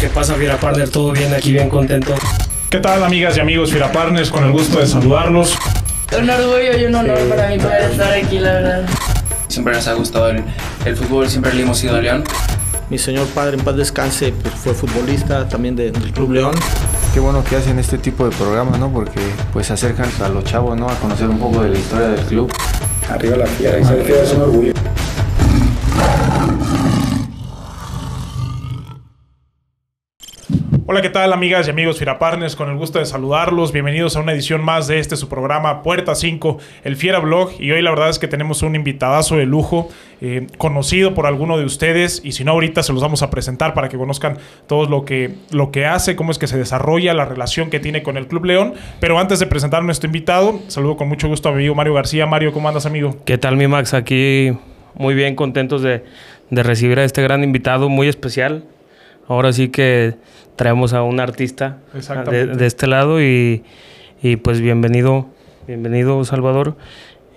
¿Qué pasa, Fiera Partner? ¿Todo bien? Aquí bien contento. ¿Qué tal, amigas y amigos Fiera Partners? Con el gusto de saludarlos. Un orgullo y un honor para mí poder estar aquí, la verdad. Siempre nos ha gustado el, el fútbol, siempre le hemos ido a León. Mi señor padre, en paz descanse, pues fue futbolista también de- del Club León. Qué bueno que hacen este tipo de programas, ¿no? Porque pues acercan a los chavos, ¿no? A conocer un poco de la historia del club. Arriba la fiera y es un orgullo. Hola, ¿qué tal, amigas y amigos Fiera Partners? Con el gusto de saludarlos. Bienvenidos a una edición más de este su programa Puerta 5, el Fiera Blog. Y hoy la verdad es que tenemos un invitadazo de lujo, eh, conocido por alguno de ustedes. Y si no, ahorita se los vamos a presentar para que conozcan todo lo que, lo que hace, cómo es que se desarrolla, la relación que tiene con el Club León. Pero antes de presentar a nuestro invitado, saludo con mucho gusto a mi amigo Mario García. Mario, ¿cómo andas, amigo? ¿Qué tal, mi Max? Aquí muy bien, contentos de, de recibir a este gran invitado muy especial. Ahora sí que traemos a un artista de, de este lado y, y pues bienvenido, bienvenido, Salvador.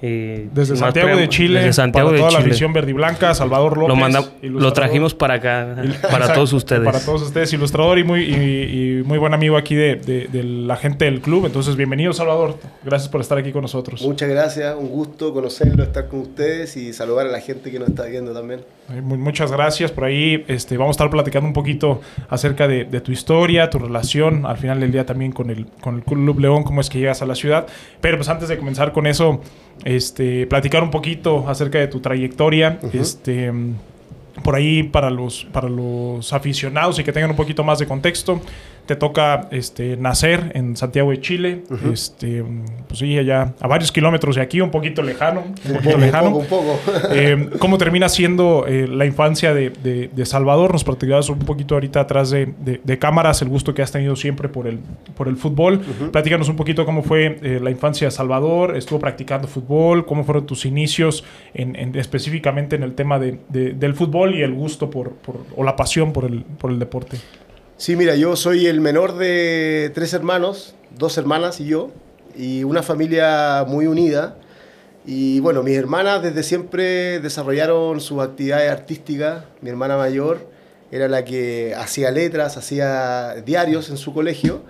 Y Desde Santiago de Chile, desde Santiago para de toda la afición verde y blanca, Salvador López. Lo, manda- lo ilustrador. trajimos para acá, para Exacto, todos ustedes. Para todos ustedes, ilustrador y muy, y, y muy buen amigo aquí de, de- de la gente del club. Entonces, bienvenido, Salvador. Gracias por estar aquí con nosotros. Muchas gracias, un gusto conocerlo, estar con ustedes y saludar a la gente que nos está viendo también. Eh, mu- Muchas gracias por ahí. Este, vamos a estar platicando un poquito acerca de, de tu historia, tu relación, al final del día también con el, con el Club León, cómo es que llegas a la ciudad. Pero pues antes de comenzar con eso, este, platicar un poquito acerca de tu trayectoria. Este, por ahí para los, para los aficionados y que tengan un poquito más de contexto. Te toca este, nacer en Santiago de Chile, este, pues sí, allá a varios kilómetros de aquí, un poquito lejano, un poquito Un lejano. poco, un poco. Eh, ¿Cómo termina siendo eh, la infancia de, de- de Salvador? Nos platicabas un poquito ahorita atrás de, cámaras, el gusto que has tenido siempre por el, por el fútbol. Platícanos un poquito cómo fue eh, la infancia de Salvador, estuvo practicando fútbol, cómo fueron tus inicios en, en- específicamente en el tema de- de- del fútbol y el gusto por, por- o la pasión por el, por el deporte. Sí, mira, yo soy el menor de tres hermanos, dos hermanas y yo, y una familia muy unida. Y bueno, mis hermanas desde siempre desarrollaron sus actividades artísticas. Mi hermana mayor era la que hacía letras, hacía diarios en su colegio.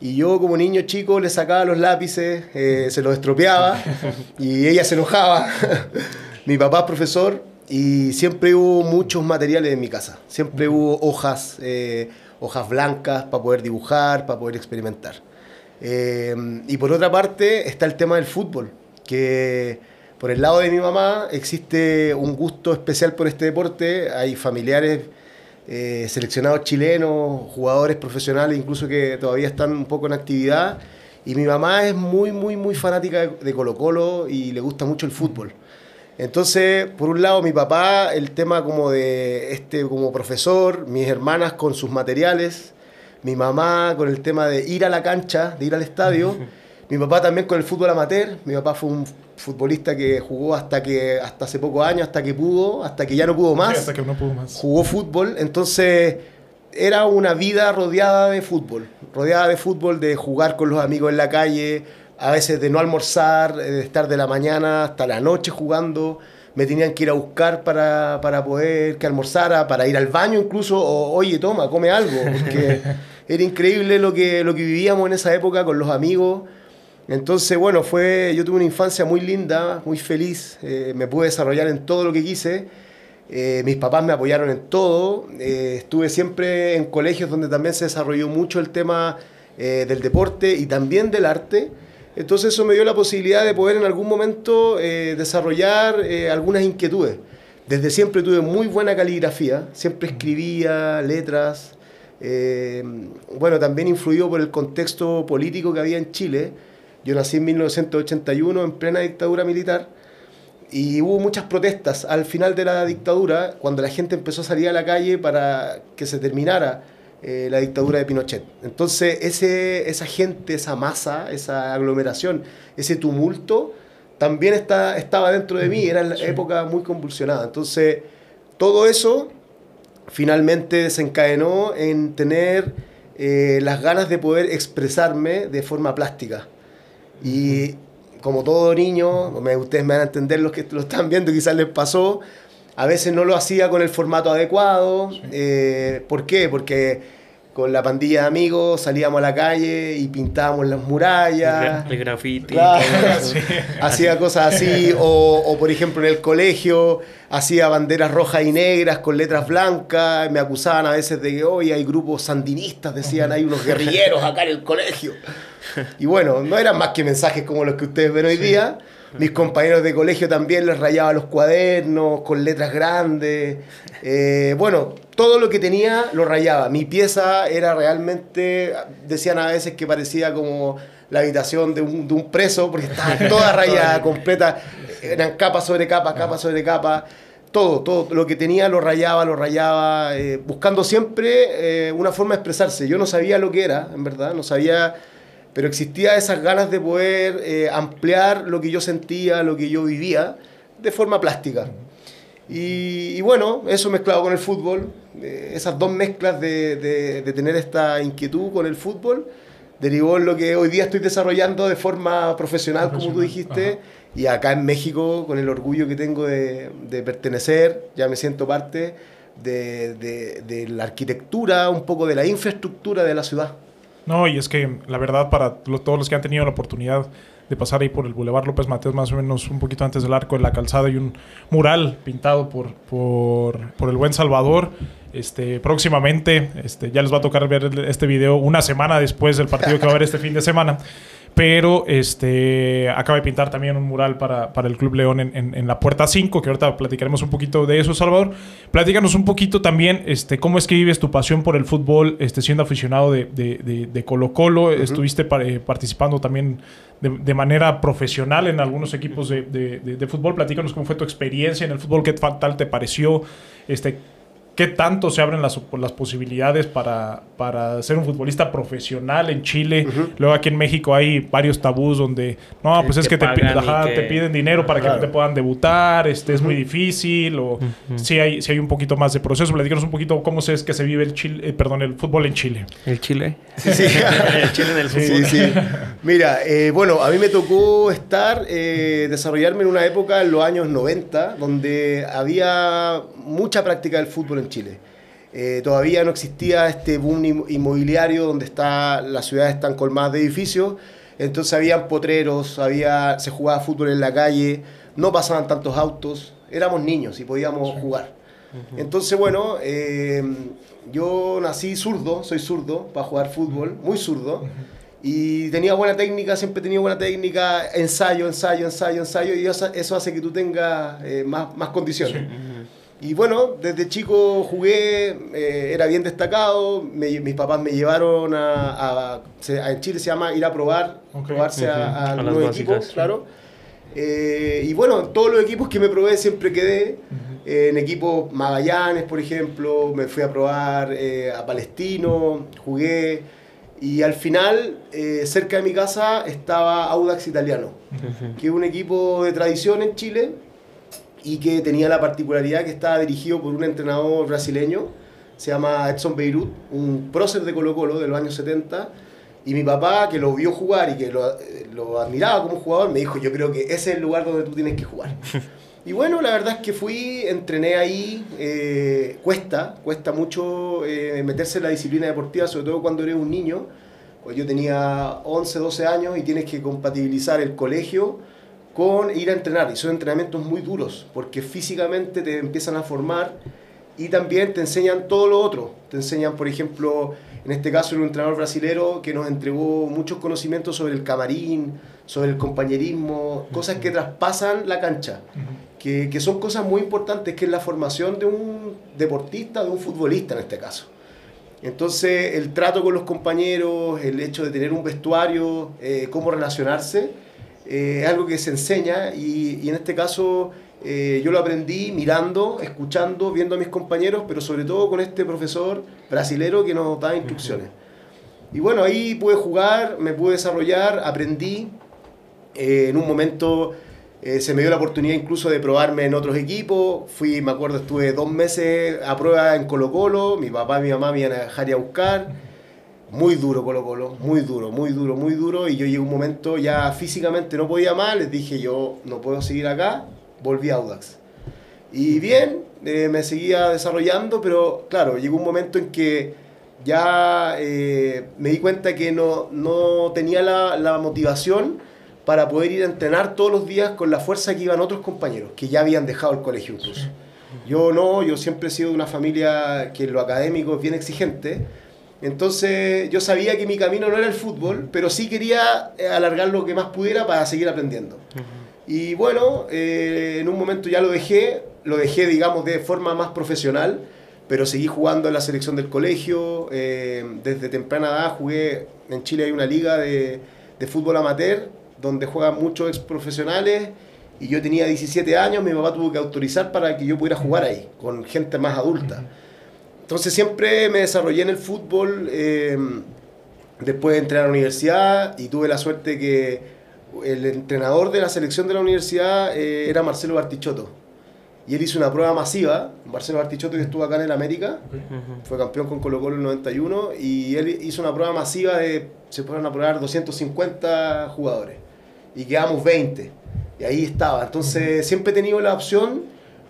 Y yo como niño chico le sacaba los lápices, eh, se los estropeaba y ella se enojaba. Mi papá es profesor y siempre hubo muchos materiales en mi casa. Siempre hubo hojas, eh, hojas blancas para poder dibujar, para poder experimentar. Eh, y por otra parte está el tema del fútbol, que por el lado de mi mamá existe un gusto especial por este deporte. Hay familiares eh, seleccionados chilenos, jugadores profesionales, incluso que todavía están un poco en actividad. Y mi mamá es muy, muy, muy fanática de, Colo Colo y le gusta mucho el fútbol. Entonces, por un lado, mi papá, el tema como de este como profesor, mis hermanas con sus materiales, mi mamá con el tema de ir a la cancha, de ir al estadio, mi papá también con el fútbol amateur, mi papá fue un futbolista que jugó hasta que hasta hace pocos años, hasta que pudo, hasta que ya no pudo más Sí, hasta que no pudo más. jugó fútbol, entonces era una vida rodeada de fútbol, rodeada de fútbol, de jugar con los amigos en la calle, a veces de no almorzar, eh, de estar de la mañana hasta la noche jugando, me tenían que ir a buscar para, para poder que almorzara, para ir al baño incluso, o oye, toma, come algo, porque era increíble lo que, lo que vivíamos en esa época con los amigos. Entonces, bueno, fue, yo tuve una infancia muy linda, muy feliz, eh, me pude desarrollar en todo lo que quise. Eh, mis papás me apoyaron en todo. eh, estuve siempre en colegios donde también se desarrolló mucho el tema eh, del deporte y también del arte. Entonces eso me dio la posibilidad de poder en algún momento eh, desarrollar eh, algunas inquietudes. Desde siempre tuve muy buena caligrafía, siempre escribía letras. eh, bueno, también influido por el contexto político que había en Chile. Yo nací en 1981 en plena dictadura militar. Y hubo muchas protestas al final de la dictadura, cuando la gente empezó a salir a la calle para que se terminara eh, la dictadura de Pinochet. Entonces, ese, esa gente, esa masa, esa aglomeración, ese tumulto, también está, estaba dentro de mí, era la época muy convulsionada. Entonces, todo eso finalmente desencadenó en tener eh, las ganas de poder expresarme de forma plástica. Y como todo niño, me- ustedes me van a entender los que lo están viendo, quizás les pasó, A veces no lo hacía con el formato adecuado. Eh, ¿Por qué? Porque con la pandilla de amigos salíamos a la calle y pintábamos las murallas. El graffiti. Claro, todo eso. hacía cosas así, o, o, por ejemplo en el colegio hacía banderas rojas y negras con letras blancas, me acusaban a veces de que hoy hay grupos sandinistas, decían hay unos guerrilleros acá en el colegio. Y bueno, no eran más que mensajes como los que ustedes ven hoy día. Mis compañeros de colegio también les rayaba los cuadernos con letras grandes. Eh, bueno, todo lo que tenía lo rayaba. Mi pieza era realmente, decían a veces que parecía como la habitación de un, de un preso, porque estaba toda rayada, completa. Eran capa sobre capa, capa sobre capa. Todo, todo lo que tenía lo rayaba, lo rayaba, eh, buscando siempre eh, una forma de expresarse. Yo no sabía lo que era, en verdad, no sabía pero existía esas ganas de poder eh, ampliar lo que yo sentía, lo que yo vivía, de forma plástica. Y, y bueno, eso mezclado con el fútbol, eh, esas dos mezclas de, de, de, tener esta inquietud con el fútbol, derivó en lo que hoy día estoy desarrollando de forma profesional, como tú dijiste, Ajá. y acá en México, con el orgullo que tengo de, de pertenecer, ya me siento parte de la arquitectura, un poco de la infraestructura de la ciudad. No, y es que la verdad para los, todos los que han tenido la oportunidad de pasar ahí por el Boulevard López Mateos, más o menos un poquito antes del arco de la calzada, y un mural pintado por, por, por el buen Salvador. Este, próximamente, este, ya les va a tocar ver este video una semana después del partido que va a haber este fin de semana. Pero este, acaba de pintar también un mural para, para el Club León en, en, en, la puerta 5, que ahorita platicaremos un poquito de eso, Salvador. Platícanos un poquito también este, cómo es que vives tu pasión por el fútbol, este, siendo aficionado de, de, de, de Colo Colo. Uh -huh. Estuviste eh, participando también de, manera profesional en algunos equipos de, de, fútbol. Platícanos cómo fue tu experiencia en el fútbol, qué tal te pareció, este, ¿Qué tanto se abren las, las posibilidades para, para, ser un futbolista profesional en Chile? Uh -huh. Luego aquí en México hay varios tabús donde, no, pues es que te, ajá, que... te, piden dinero para claro. que no te puedan debutar, este, uh -huh. es muy difícil, o uh -huh. si, hay, si hay un poquito más de proceso. Platícanos un poquito cómo es que se vive el, Chile, eh, perdón, el fútbol en Chile. ¿El Chile? Sí, sí. el Chile en el fútbol. Sí, sí. Mira, eh, bueno, a mí me tocó estar, eh, desarrollarme en una época, en los años 90, donde había mucha práctica del fútbol en Chile. Eh, todavía no existía este boom inmobiliario donde está, las ciudades están colmadas de edificios, entonces habían potreros, había, se jugaba fútbol en la calle, no pasaban tantos autos, éramos niños y podíamos sí. jugar. Uh -huh. Entonces, bueno, eh, yo nací zurdo, soy zurdo para jugar fútbol, muy zurdo. Uh -huh. Y tenía buena técnica, siempre tenido buena técnica, ensayo, ensayo, ensayo, ensayo, y eso hace que tú tengas eh, más, más condiciones. Sí. Y bueno, desde chico jugué, eh, era bien destacado, me, mis papás me llevaron a, a, a, en Chile se llama ir a probar, okay. probarse -huh. a, a, los equipos, sí. claro. Eh, y bueno, todos los equipos que me probé siempre quedé. Uh -huh. eh, en equipos Magallanes, por ejemplo, me fui a probar eh, a Palestino, jugué. Y al final, cerca de mi casa, estaba Audax Italiano, uh -huh. que es un equipo de tradición en Chile y que tenía la particularidad que estaba dirigido por un entrenador brasileño, se llama Edson Beirut, un prócer de Colo Colo de los años 70, y mi papá, que lo vio jugar y que lo, lo admiraba como jugador, me dijo, yo creo que ese es el lugar donde tú tienes que jugar. Y bueno, la verdad es que fui, entrené ahí, eh, cuesta, cuesta mucho eh, meterse en la disciplina deportiva, sobre todo cuando eres un niño. Pues yo tenía 11, 12 años y tienes que compatibilizar el colegio con ir a entrenar. Y son entrenamientos muy duros, porque físicamente te empiezan a formar y también te enseñan todo lo otro. Te enseñan, por ejemplo, en este caso, un entrenador brasilero que nos entregó muchos conocimientos sobre el camarín, sobre el compañerismo, cosas que traspasan la cancha, que, que son cosas muy importantes, que es la formación de un deportista, de un futbolista en este caso. Entonces, el trato con los compañeros, el hecho de tener un vestuario, eh, cómo relacionarse, eh, es algo que se enseña y, y en este caso eh, yo lo aprendí mirando, escuchando, viendo a mis compañeros, pero sobre todo con este profesor brasilero que nos da instrucciones. Y bueno, ahí pude jugar, me pude desarrollar, aprendí. Eh, en un momento eh, se me dio la oportunidad incluso de probarme en otros equipos. Fui, me acuerdo, estuve dos meses a prueba en Colo Colo. Mi papá y mi mamá me iban a dejar a buscar. Muy duro Colo Colo, muy duro, muy duro, muy duro. Y yo llegué a un momento ya físicamente no podía más. Les dije, yo no puedo seguir acá. Volví a Audax. Y bien, eh, me seguía desarrollando, pero claro, llegó un momento en que ya eh, me di cuenta que no, no tenía la, la motivación para poder ir a entrenar todos los días con la fuerza que iban otros compañeros, que ya habían dejado el colegio incluso. Yo no, yo siempre he sido de una familia que en lo académico es bien exigente, entonces yo sabía que mi camino no era el fútbol, pero sí quería eh, alargar lo que más pudiera para seguir aprendiendo. Y bueno, eh, en un momento ya lo dejé, lo dejé digamos de forma más profesional, pero seguí jugando en la selección del colegio, eh, desde temprana edad jugué, en Chile hay una liga de, de fútbol amateur, donde juegan muchos ex profesionales, y yo tenía 17 años, mi papá tuvo que autorizar para que yo pudiera jugar ahí, con gente más adulta. Entonces siempre me desarrollé en el fútbol, eh, después entré a la universidad y tuve la suerte que el entrenador de la selección de la universidad eh, era Marcelo Bartichotto. Y él hizo una prueba masiva, Marcelo Bartichotto que estuvo acá en el América, fue campeón con Colo Colo en el 91, y él hizo una prueba masiva de, se fueron a probar 250 jugadores, y quedamos 20, y ahí estaba. Entonces siempre he tenido la opción,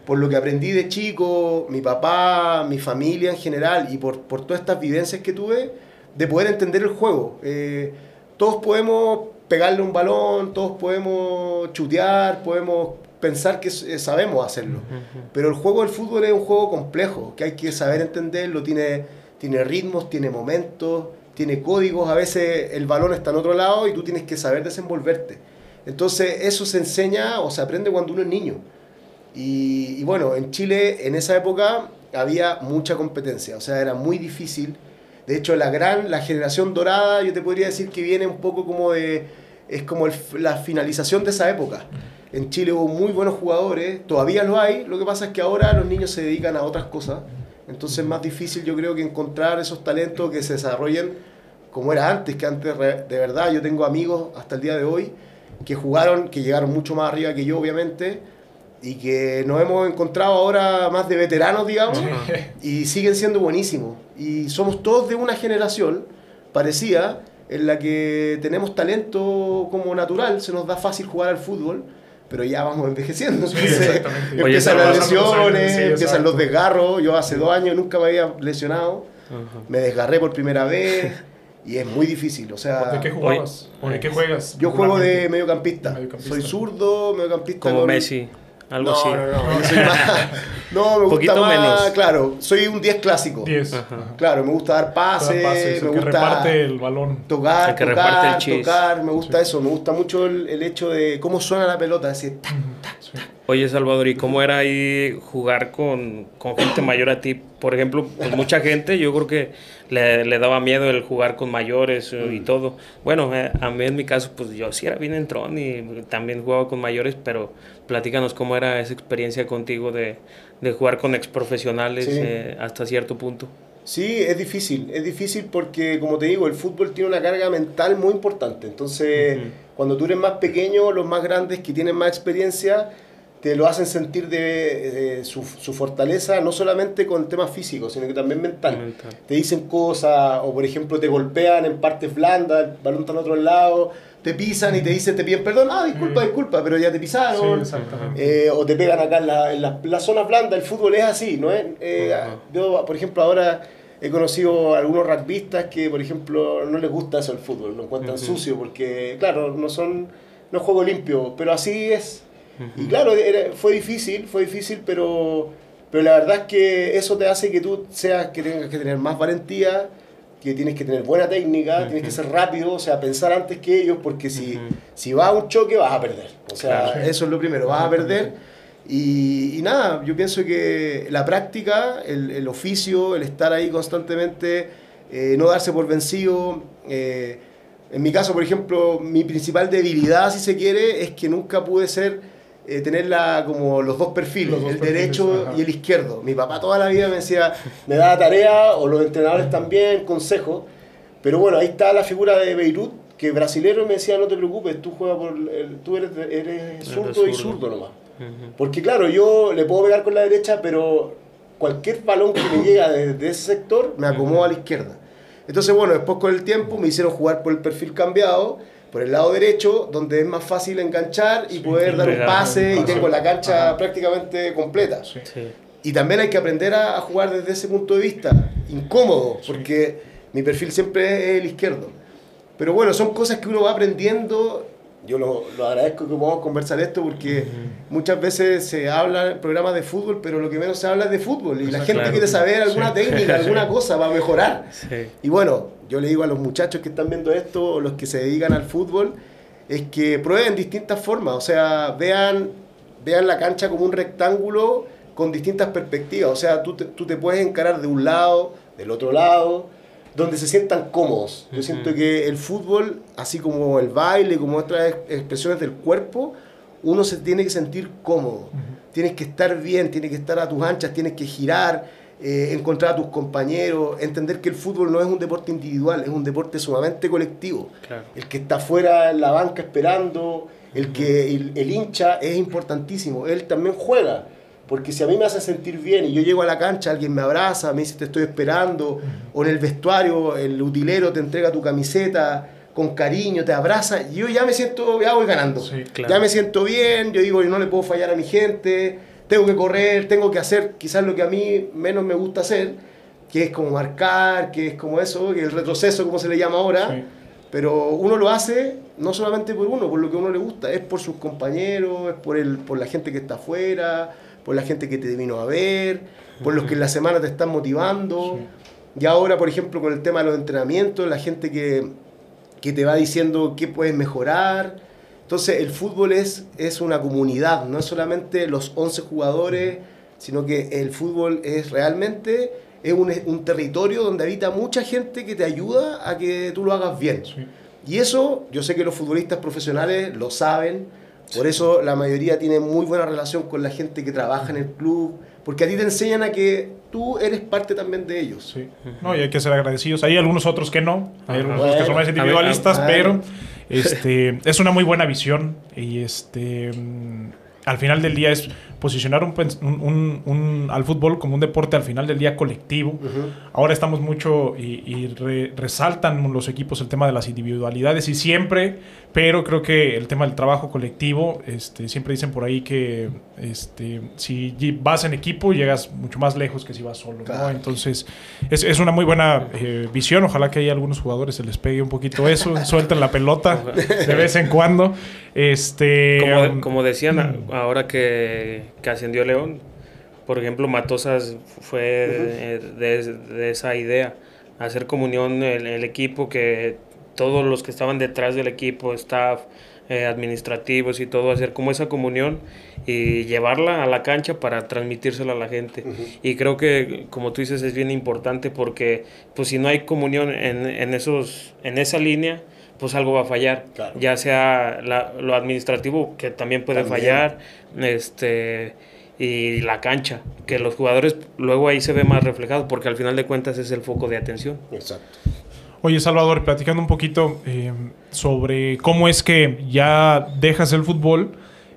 por lo que aprendí de chico, mi papá, mi familia en general, y por, por todas estas vivencias que tuve, de poder entender el juego. Eh, todos podemos pegarle un balón, todos podemos chutear, podemos pensar que sabemos hacerlo. Pero el juego del fútbol es un juego complejo, que hay que saber entenderlo, tiene, tiene ritmos, tiene momentos, tiene códigos, a veces el balón está en otro lado y tú tienes que saber desenvolverte. Entonces eso se enseña o se aprende cuando uno es niño. Y, y bueno, en Chile en esa época había mucha competencia, o sea, era muy difícil. De hecho, la gran, la generación dorada, yo te podría decir que viene un poco como de, es como el- la finalización de esa época. En Chile hubo muy buenos jugadores, todavía lo hay, lo que pasa es que ahora los niños se dedican a otras cosas, entonces es más difícil yo creo que encontrar esos talentos que se desarrollen como era antes, que antes de verdad yo tengo amigos hasta el día de hoy que jugaron, que llegaron mucho más arriba que yo obviamente, y que nos hemos encontrado ahora más de veteranos, digamos, y siguen siendo buenísimos. Y somos todos de una generación parecida en la que tenemos talento como natural, se nos da fácil jugar al fútbol, pero ya vamos envejeciendo. Entonces, exactamente. Oye, empiezan Salvador, las lesiones, sí, empiezan los desgarros. Yo hace dos años nunca me había lesionado, Ajá. me desgarré por primera vez y es muy difícil. O sea, ¿De qué jugabas? ¿O de qué juegas? yo juego de mediocampista. Mediocampista. Soy zurdo, mediocampista. Como con- Messi, algo no, así. No, no, yo soy más- no, me gusta Poquito más, menos. claro, soy un 10 clásico. 10. Ajá. Ajá. Claro, me gusta dar pases, Pases, me que gusta reparte el balón. tocar, El que tocar, reparte el tocar, me gusta eso, me gusta mucho el, el hecho de cómo suena la pelota, decir, tac, Sí. Oye, Salvador, ¿y cómo era ahí jugar con, con gente mayor a ti? Por ejemplo, pues mucha gente, yo creo que le, le daba miedo el jugar con mayores eh, y Mm. todo. Bueno, eh, a mí en mi caso, pues yo sí era bien entrón y también jugaba con mayores, pero platícanos cómo era esa experiencia contigo de, de jugar con exprofesionales Sí. eh, hasta cierto punto. Sí, es difícil, es difícil porque, como te digo, el fútbol tiene una carga mental muy importante. Entonces, cuando tú eres más pequeño, los más grandes que tienen más experiencia, te lo hacen sentir de, de su, su fortaleza, no solamente con temas físicos, sino que también mental. Mental. Te dicen cosas, o por ejemplo, te golpean en partes blandas, el balón está en otro lado, te pisan y te dicen, te piden perdón, ah, disculpa, Mm. disculpa, pero ya te Sí, pisaron. exactamente. Eh, o te pegan acá en la, en la, la zona blanda, el fútbol es así, ¿no es? Eh, Ajá. Yo, por ejemplo, ahora he conocido a algunos rugbyistas que, por ejemplo, no les gusta eso el fútbol, lo encuentran sucio, porque, claro, no son, no es juego limpio, pero así es. Y Ujú. claro, era- fue difícil, fue difícil, pero, pero la verdad es que eso te hace que tú seas, que tengas que tener más valentía, que tienes que tener buena técnica, tienes que ser rápido, o sea, pensar antes que ellos, porque si, Ujú. si vas a un choque vas a perder. O sea, Claro. eso es lo primero, vas a perder. Y, y nada, yo pienso que la práctica, el, el oficio, el estar ahí constantemente, eh, no darse por vencido. eh, en mi caso, por ejemplo, mi principal debilidad, si se quiere, es que nunca pude ser, eh, tener la- como los dos perfiles, Los dos el perfiles, derecho ajá. y el izquierdo. Mi papá toda la vida me decía, me daba tarea, o los entrenadores también, consejos. Pero bueno, ahí está la figura de Beirut, que brasilero me decía, no te preocupes, tú, juegas por el- tú eres, eres zurdo y zurdo. nomás. Ujú. Porque claro, yo le puedo pegar con la derecha, pero cualquier balón que me llega desde ese sector me acomoda a la izquierda. Entonces, bueno, después con el tiempo me hicieron jugar por el perfil cambiado, por el lado derecho, donde es más fácil enganchar y poder dar un pase y tengo la cancha Ajá. prácticamente completa. Sí. Y también hay que aprender a, a jugar desde ese punto de vista, incómodo, porque mi perfil siempre es el izquierdo. Pero bueno, son cosas que uno va aprendiendo. Yo lo, lo agradezco que podamos conversar esto porque muchas veces se habla en programas de fútbol, pero lo que menos se habla es de fútbol. Y la gente Claro. quiere saber alguna Sí. técnica, alguna cosa para mejorar. Sí. Y bueno, yo le digo a los muchachos que están viendo esto, o los que se dedican al fútbol, es que prueben distintas formas, o sea, vean, vean la cancha como un rectángulo con distintas perspectivas, o sea, tú te, tú te puedes encarar de un lado, del otro lado, donde se sientan cómodos. Yo siento que el fútbol, así como el baile, como otras ex- expresiones del cuerpo, uno se tiene que sentir cómodo. Tienes que estar bien, tienes que estar a tus anchas, tienes que girar, eh, encontrar a tus compañeros, entender que el fútbol no es un deporte individual, es un deporte sumamente colectivo. Claro. El que está fuera en la banca esperando, el que el, el hincha es importantísimo, él también juega. Porque si a mí me hace sentir bien y yo llego a la cancha, alguien me abraza, me dice te estoy esperando, o en el vestuario el utilero te entrega tu camiseta con cariño, te abraza, yo ya me siento, ya voy ganando. Sí, claro. Ya me siento bien, yo digo, yo no le puedo fallar a mi gente, tengo que correr, tengo que hacer quizás lo que a mí menos me gusta hacer, que es como marcar, que es como eso, que el retroceso, como se le llama ahora. Sí. Pero uno lo hace no solamente por uno, por lo que a uno le gusta, es por sus compañeros, es por, el, por la gente que está afuera, por la gente que te vino a ver, por los que en la semana te están motivando. Y ahora, por ejemplo, con el tema de los entrenamientos, la gente que, que te va diciendo qué puedes mejorar. Entonces, el fútbol es, es una comunidad, no es solamente los 11 jugadores, sino que el fútbol es realmente es un, un territorio donde habita mucha gente que te ayuda a que tú lo hagas bien. Sí. Y eso, yo sé que los futbolistas profesionales lo saben, por eso la mayoría tiene muy buena relación con la gente que trabaja en el club, porque a ti te enseñan a que tú eres parte también de ellos. Sí. No, y hay que ser agradecidos. Hay algunos otros que no, hay algunos que son más individualistas, a ver, a pero este, es una muy buena visión y este mm, al final del día es posicionar un, un- al fútbol como un deporte al final del día colectivo. Ahora estamos mucho y, y re- resaltan los equipos el tema de las individualidades y siempre, pero creo que el tema del trabajo colectivo, este, siempre dicen por ahí que este, si vas en equipo llegas mucho más lejos que si vas solo. ¿no? Entonces es, es una muy buena eh, visión. Ojalá que haya algunos jugadores se les pegue un poquito eso, suelten la pelota de vez en cuando. Este, Como, um, como decían ahora que, que ascendió León, por ejemplo, Matosas fue de, de- de esa idea, hacer comunión el, el equipo, que todos los que estaban detrás del equipo, staff, eh, administrativos y todo, hacer como esa comunión y llevarla a la cancha para transmitírsela a la gente. Y creo que, como tú dices, es bien importante porque pues si no hay comunión en, en esos, en esa línea, pues algo va a fallar. Claro. Ya sea la- lo administrativo, que también puede También. fallar, este y la cancha, que los jugadores luego ahí se ve más reflejado, porque al final de cuentas es el foco de atención. Exacto. Oye, Salvador, platicando un poquito eh, sobre cómo es que ya dejas el fútbol.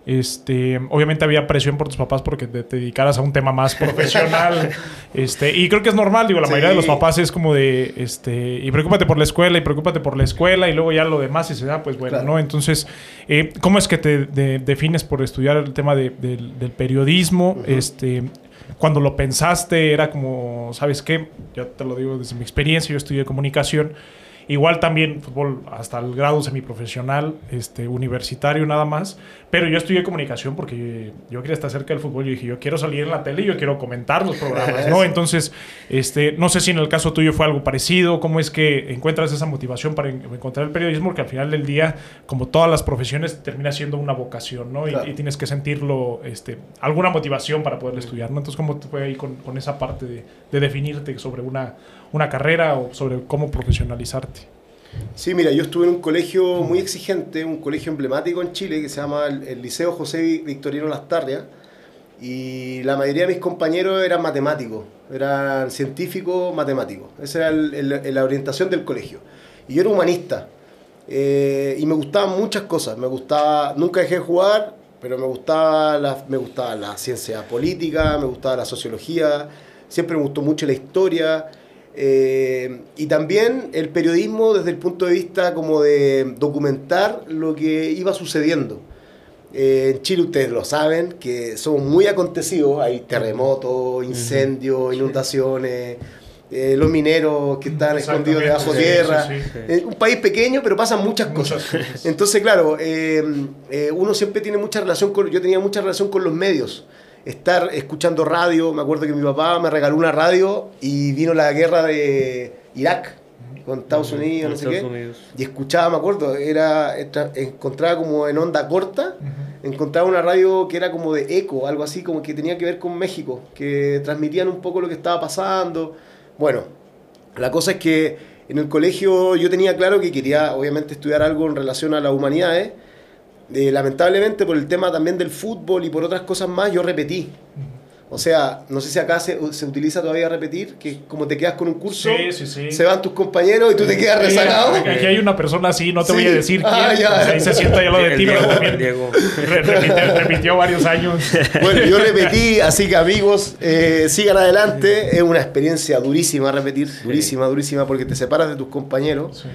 Este, obviamente había presión por tus papás porque te, te dedicaras a un tema más profesional. este, y creo que es normal, digo, la mayoría de los papás es como de, este, y preocúpate por la escuela, y preocúpate por la escuela, y luego ya lo demás, y se da, pues bueno, Claro. ¿no? Entonces, eh, ¿cómo es que te de- defines por estudiar el tema de- del, del periodismo? Este, cuando lo pensaste, era como, ¿sabes qué? Yo te lo digo desde mi experiencia, yo estudié comunicación. Igual también fútbol hasta el grado semiprofesional, este, universitario nada más. Pero yo estudié comunicación porque yo quería estar cerca del fútbol. Yo dije, yo quiero salir en la tele y yo quiero comentar los programas, ¿no? Entonces, este, no sé si en el caso tuyo fue algo parecido. ¿Cómo es que encuentras esa motivación para en- encontrar el periodismo? Porque al final del día, como todas las profesiones, termina siendo una vocación, ¿no? Y- tienes que sentirlo, este, alguna motivación para poder estudiar, ¿no? Entonces, ¿cómo te fue ahí con, con esa parte de, de definirte sobre una, una carrera o sobre cómo profesionalizarte? Sí, mira, yo estuve en un colegio muy exigente, un colegio emblemático en Chile que se llama el, Liceo José Vi- Victorino Lastarria. Y la mayoría de mis compañeros eran matemáticos, eran científicos matemáticos. Esa era el- el- la orientación del colegio. Y yo era humanista. Eh, y me gustaban muchas cosas. Me gustaba, nunca dejé de jugar, pero me gustaba, la, me gustaba la ciencia política, me gustaba la sociología, siempre me gustó mucho la historia. Eh, y también el periodismo desde el punto de vista como de documentar lo que iba sucediendo. Eh, en Chile ustedes lo saben, que somos muy acontecidos, hay terremotos, incendios, inundaciones, eh, los mineros que están escondidos debajo Sí, tierra. sí, sí. Un país pequeño, pero pasan muchas cosas. Entonces, claro, uno siempre tiene mucha relación con, yo tenía mucha relación con los medios. Estar escuchando radio, me acuerdo que mi papá me regaló una radio y vino la guerra de Irak con Estados Unidos, no sé Estados qué. Unidos. Y escuchaba, me acuerdo, era, encontraba como en onda corta, encontraba una radio que era como de eco, algo así, como que tenía que ver con México, que transmitían un poco lo que estaba pasando. Bueno, la cosa es que en el colegio yo tenía claro que quería, obviamente, estudiar algo en relación a las humanidades. Eh, lamentablemente, por el tema también del fútbol y por otras cosas más, yo repetí. O sea, no sé si acá se, se utiliza todavía repetir, que como te quedas con un curso, Sí, sí, sí. se van tus compañeros y tú te quedas rezagado. Aquí hay una persona así, no te Sí. voy a decir quién. Ah, ya. Ahí se sienta ya lo de ti, pero Diego, también Diego. re- repitió, repitió varios años. Bueno, yo repetí, así que amigos, eh, sigan adelante. Es una experiencia durísima repetir, durísima, durísima, porque te separas de tus compañeros.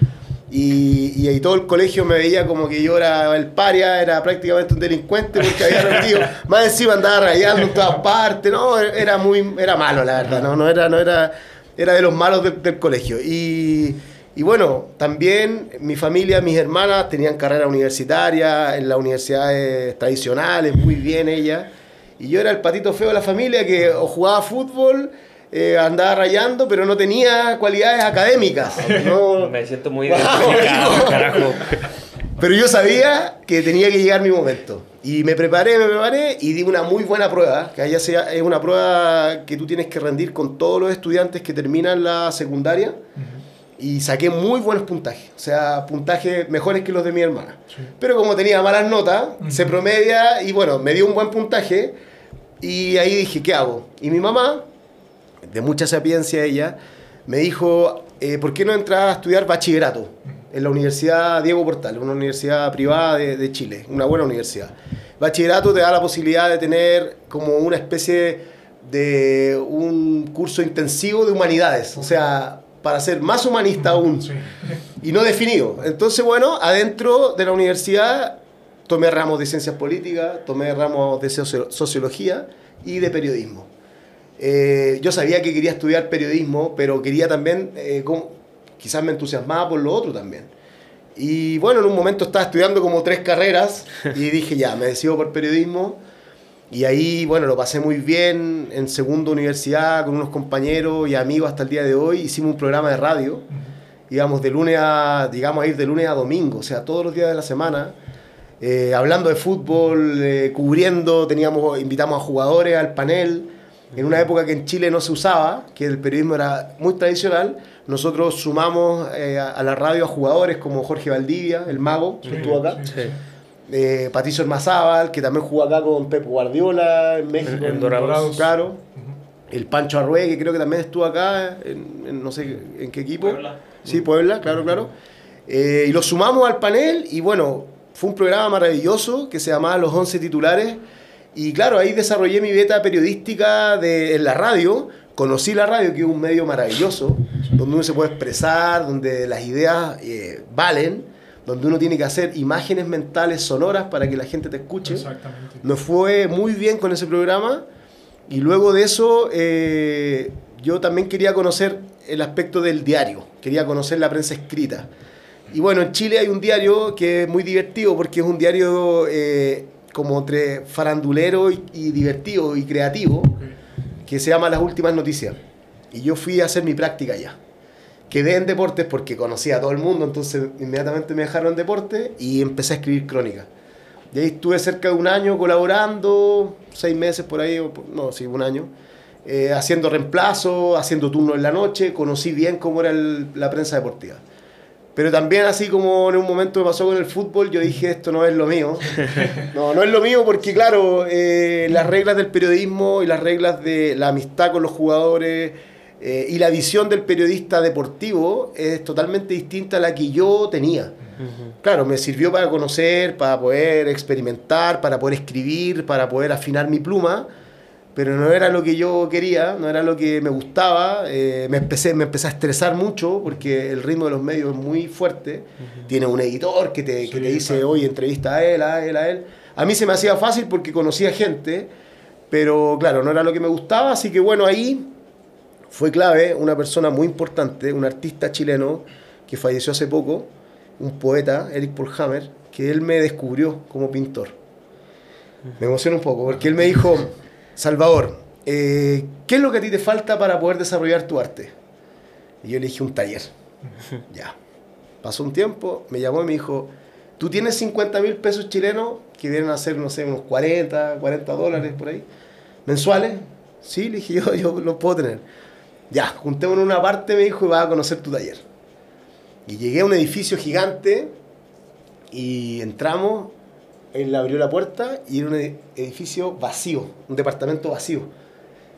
Y, y ahí todo el colegio me veía como que yo era el paria, era prácticamente un delincuente porque había repetido. Más encima andaba rayando en todas partes, no, era muy, era malo la verdad, no, no era, no era, era de los malos del, del colegio. Y, y bueno, también mi familia, mis hermanas tenían carrera universitaria en las universidades tradicionales, muy bien ellas. Y yo era el patito feo de la familia que o jugaba fútbol, eh, andaba rayando, pero no tenía cualidades académicas. No- Me siento muy identificado, carajo. pero yo sabía que tenía que llegar mi momento. Y me preparé, me preparé y di una muy buena prueba, que allá sea, es una prueba que tú tienes que rendir con todos los estudiantes que terminan la secundaria. Y saqué muy buenos puntajes, o sea, puntajes mejores que los de mi hermana. Pero como tenía malas notas, se promedia y bueno, me dio un buen puntaje. Y ahí dije, ¿qué hago? Y mi mamá, de mucha sapiencia ella, me dijo, eh, ¿por qué no entras a estudiar bachillerato en la Universidad Diego Portal, una universidad privada de, de Chile, una buena universidad? Bachillerato te da la posibilidad de tener como una especie de un curso intensivo de humanidades, o sea, para ser más humanista aún Sí. y no definido. Entonces, bueno, adentro de la universidad tomé ramos de ciencias políticas, tomé ramos de socio- sociología y de periodismo. Eh, yo sabía que quería estudiar periodismo, pero quería también, eh, como- quizás me entusiasmaba por lo otro también. Y bueno, en un momento estaba estudiando como tres carreras y dije, ya, me decido por periodismo. Y ahí, bueno, lo pasé muy bien en segunda universidad con unos compañeros y amigos hasta el día de hoy. Hicimos un programa de radio. Íbamos de lunes a, digamos, a ir de lunes a domingo, o sea, todos los días de la semana. eh, hablando de fútbol, eh, cubriendo, teníamos, invitamos a jugadores al panel. En una época que en Chile no se usaba, que el periodismo era muy tradicional, nosotros sumamos eh, a, a la radio a jugadores como Jorge Valdivia, el mago, que estuvo acá. Sí. Eh, Patricio Ormazábal, que también jugó acá con Pep Guardiola en México. En- en Dorados. Claro. El Pancho Arrué, que creo que también estuvo acá, en, en no sé en qué equipo. Sí, Puebla, claro, claro. Eh, y lo sumamos al panel y bueno, fue un programa maravilloso que se llamaba Los 11 titulares. Y claro, ahí desarrollé mi beta periodística de, en la radio. Conocí la radio, que es un medio maravilloso, donde uno se puede expresar, donde las ideas eh, valen, donde uno tiene que hacer imágenes mentales sonoras para que la gente te escuche. Exactamente. Nos fue muy bien con ese programa y luego de eso eh, yo también quería conocer el aspecto del diario, quería conocer la prensa escrita. Y bueno, en Chile hay un diario que es muy divertido porque es un diario eh, como entre farandulero y, y divertido y creativo que se llama Las Últimas Noticias. Y yo fui a hacer mi práctica allá. Quedé en deportes porque conocía a todo el mundo, entonces inmediatamente me dejaron en deportes y empecé a escribir crónicas. Y ahí estuve cerca de un año colaborando, seis meses por ahí, no, sí, un año, eh, haciendo reemplazo, haciendo turnos en la noche, conocí bien cómo era el- la prensa deportiva. Pero también así como en un momento me pasó con el fútbol, yo dije, esto no es lo mío. No, no es lo mío porque, claro, eh, las reglas del periodismo y las reglas de la amistad con los jugadores eh, y la visión del periodista deportivo es totalmente distinta a la que yo tenía. Claro, me sirvió para conocer, para poder experimentar, para poder escribir, para poder afinar mi pluma, pero no era lo que yo quería, no era lo que me gustaba. eh, me, empecé, me empecé a estresar mucho porque el ritmo de los medios es muy fuerte. Tiene un editor que te, que te dice, oye, entrevista a él, a él, a él. A mí se me hacía fácil porque conocía gente, pero claro, no era lo que me gustaba, así que bueno, ahí fue clave una persona muy importante, un artista chileno que falleció hace poco, un poeta, Eric Polhammer, que él me descubrió como pintor. Me emociona un poco, porque él me dijo, Salvador, eh, ¿qué es lo que a ti te falta para poder desarrollar tu arte? Y yo le dije, un taller. ya. Pasó un tiempo, me llamó y me dijo, tú tienes 50 mil pesos chilenos, que vienen a ser, no sé, unos 40, 40 dólares por ahí, mensuales. Sí, le dije, yo, yo los puedo tener. Ya, juntémonos una parte, me dijo, y vas a conocer tu taller. Y llegué a un edificio gigante y entramos, él abrió la puerta y era un ed- edificio vacío, un departamento vacío.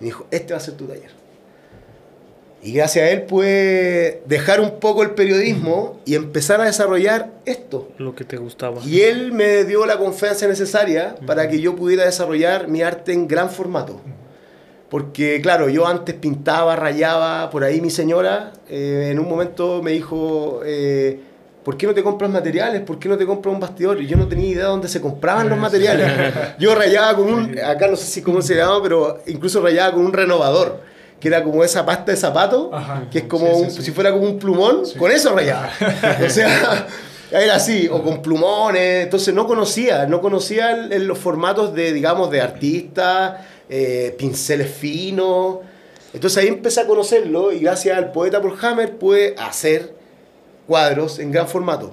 Y me dijo, este va a ser tu taller. Y gracias a él pude dejar un poco el periodismo y empezar a desarrollar esto. Lo que te gustaba. Y él me dio la confianza necesaria para que yo pudiera desarrollar mi arte en gran formato. Porque, claro, yo antes pintaba, rayaba, por ahí mi señora eh, en un momento me dijo, eh, ¿por qué no te compras materiales? ¿Por qué no te compras un bastidor? Y yo no tenía idea de dónde se compraban los materiales. Yo rayaba con un, acá no sé si cómo se llama, pero incluso rayaba con un renovador, que era como esa pasta de zapato, Ajá. que es como Sí, sí, un- sí. si fuera como un plumón, con eso rayaba. o sea, era así, o con plumones. Entonces no conocía, no conocía el- el- los formatos de, digamos, de artista, eh, pinceles finos. Entonces ahí empecé a conocerlo y gracias al poeta por Hammer pude hacer cuadros en gran formato.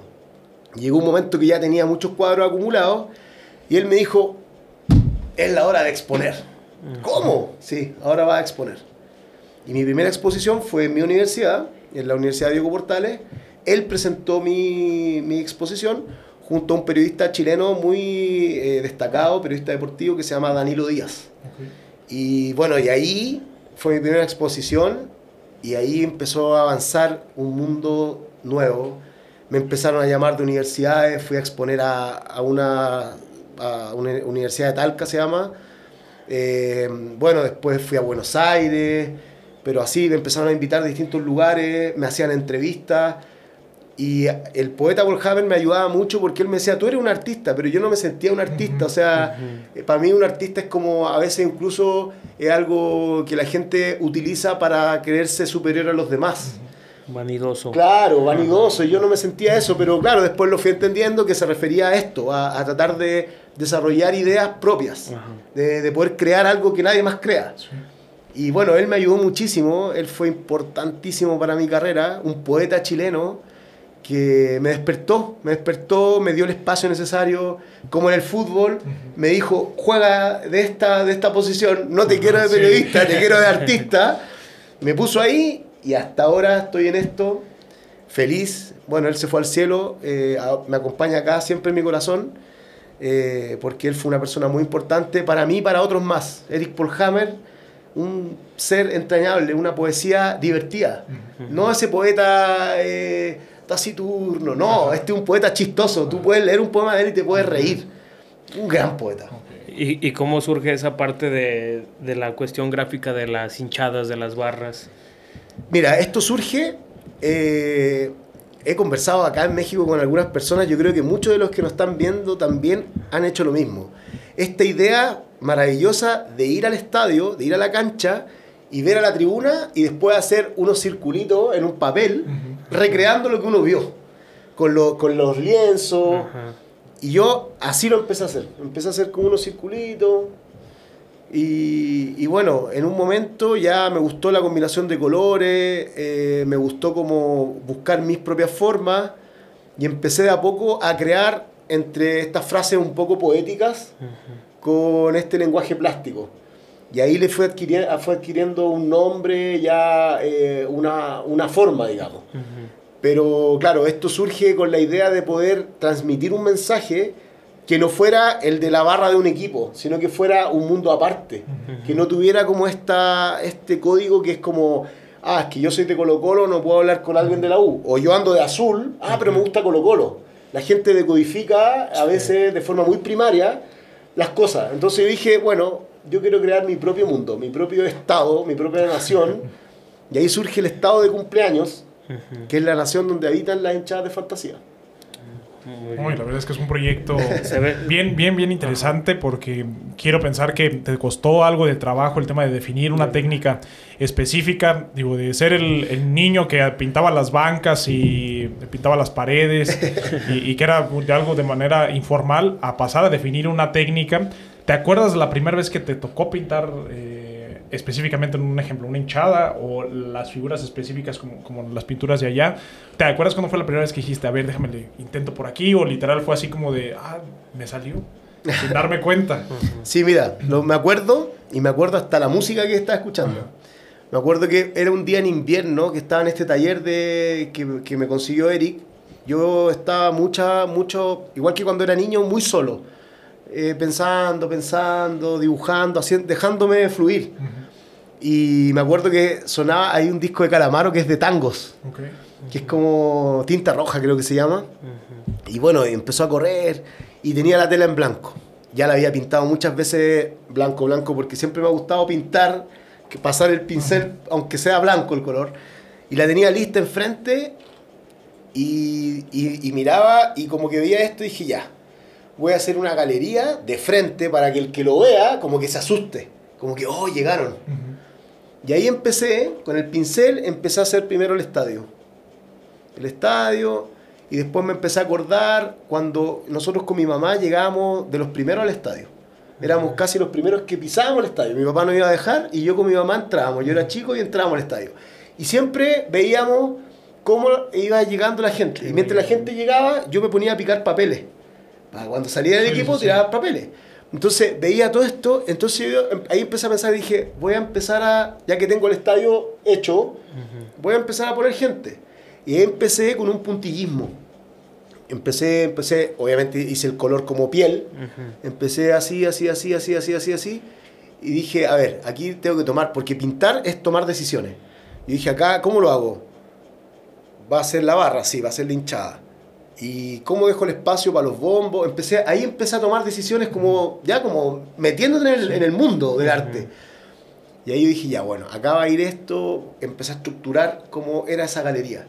Llegó un momento que ya tenía muchos cuadros acumulados y él me dijo, es la hora de exponer. ¿Cómo? Sí, ahora va a exponer. Y mi primera exposición fue en mi universidad, en la Universidad Diego Portales. Él presentó mi, mi exposición junto a un periodista chileno muy eh, destacado, periodista deportivo, que se llama Danilo Díaz. Y bueno, y ahí fue mi primera exposición y ahí empezó a avanzar un mundo nuevo. Me empezaron a llamar de universidades, fui a exponer a, a una, a una universidad de Talca, se llama. Eh, bueno, después fui a Buenos Aires, pero así me empezaron a invitar de distintos lugares, me hacían entrevistas. Y el poeta Volhaven me ayudaba mucho porque él me decía, tú eres un artista, pero yo no me sentía un artista. O sea, eh, para mí un artista es como, a veces incluso es algo que la gente utiliza para creerse superior a los demás. Vanidoso. Claro, vanidoso, yo no me sentía eso, pero claro, después lo fui entendiendo que se refería a esto, a, a tratar de desarrollar ideas propias, de, de poder crear algo que nadie más crea. Y bueno, él me ayudó muchísimo, él fue importantísimo para mi carrera, un poeta chileno que me despertó, me despertó, me dio el espacio necesario, como en el fútbol, me dijo, juega de esta, de esta posición, no te quiero de sí. periodista, te quiero de artista. Me puso ahí y hasta ahora estoy en esto, feliz. Bueno, él se fue al cielo, eh, a- me acompaña acá siempre en mi corazón, eh, porque él fue una persona muy importante para mí y para otros más. Eric Polhammer, un ser entrañable, una poesía divertida. No ese poeta eh, taciturno, no, este es un poeta chistoso. Tú puedes leer un poema de él y te puedes reír. Un gran poeta. ¿Y, y cómo surge esa parte de, de la cuestión gráfica de las hinchadas, de las barras? Mira, esto surge. eh, he conversado acá en México con algunas personas. Yo creo que muchos de los que nos están viendo también han hecho lo mismo. Esta idea maravillosa de ir al estadio, de ir a la cancha y ver a la tribuna y después hacer unos circulitos en un papel, recreando lo que uno vio. Con, lo- con los lienzos. Y yo así lo empecé a hacer. Empecé a hacer como unos circulitos. Y, y bueno, en un momento ya me gustó la combinación de colores, eh, me gustó como buscar mis propias formas y empecé de a poco a crear entre estas frases un poco poéticas con este lenguaje plástico. Y ahí le fue, adquiri- fue adquiriendo un nombre, ya eh, una, una forma, digamos. Pero claro, esto surge con la idea de poder transmitir un mensaje que no fuera el de la barra de un equipo, sino que fuera un mundo aparte, que no tuviera como esta, este código que es como, ah, es que yo soy de Colo Colo, no puedo hablar con alguien de la U, o yo ando de azul, ah, pero me gusta Colo Colo. La gente decodifica a veces de forma muy primaria las cosas. Entonces yo dije, bueno, yo quiero crear mi propio mundo, mi propio estado, mi propia nación. Y ahí surge el estado de cumpleaños, que es la nación donde habitan las hinchadas de fantasía. Uy, la verdad es que es un proyecto bien, bien, bien interesante porque quiero pensar que te costó algo de trabajo el tema de definir una técnica específica, digo, de ser el, el niño que pintaba las bancas y pintaba las paredes y, y que era de algo de manera informal a pasar a definir una técnica. ¿Te acuerdas de la primera vez que te tocó pintar eh, específicamente en un ejemplo, una hinchada o las figuras específicas como, como las pinturas de allá? ¿Te acuerdas cuándo fue la primera vez que dijiste, a ver, déjame le intento por aquí? O literal fue así como de, ah, me salió, sin darme cuenta. Sí, mira, lo- me acuerdo, y me acuerdo hasta la música que estaba escuchando. Me acuerdo que era un día en invierno que estaba en este taller de, que, que me consiguió Eric. Yo estaba mucha, mucho, igual que cuando era niño, muy solo. Eh, pensando, pensando, dibujando, haciendo, dejándome fluir. Y me acuerdo que sonaba, hay un disco de Calamaro que es de tangos, Ok. que es como tinta roja creo que se llama. Y bueno, empezó a correr y tenía la tela en blanco. Ya la había pintado muchas veces blanco, blanco, porque siempre me ha gustado pintar, que pasar el pincel, aunque sea blanco el color. Y la tenía lista enfrente y, y- y miraba y como que veía esto y dije, ya, voy a hacer una galería de frente para que el que lo vea como que se asuste. Como que, oh, llegaron. Y ahí empecé, con el pincel, empecé a hacer primero el estadio. El estadio, y después me empecé a acordar cuando nosotros con mi mamá llegamos de los primeros al estadio. Éramos casi los primeros que pisábamos el estadio. Mi papá nos iba a dejar y yo con mi mamá entrábamos. Yo era chico y entrábamos al estadio. Y siempre veíamos cómo iba llegando la gente. Y mientras la gente llegaba, yo me ponía a picar papeles. Para cuando salía del equipo, tiraba papeles. Entonces veía todo esto, entonces yo ahí empecé a pensar, dije, voy a empezar a, ya que tengo el estadio hecho, voy a empezar a poner gente. Y ahí empecé con un puntillismo. Empecé, empecé, obviamente hice el color como piel, empecé así, así, así, así, así, así, así, y dije, a ver, aquí tengo que tomar, porque pintar es tomar decisiones. Y dije, acá, ¿cómo lo hago? Va a ser la barra, sí, va a ser la hinchada. ¿Y cómo dejo el espacio para los bombos? Empecé, ahí empecé a tomar decisiones como, ya como metiéndote en el, en el mundo del arte. Y ahí yo dije, ya, bueno, acá va a ir esto, empecé a estructurar cómo era esa galería.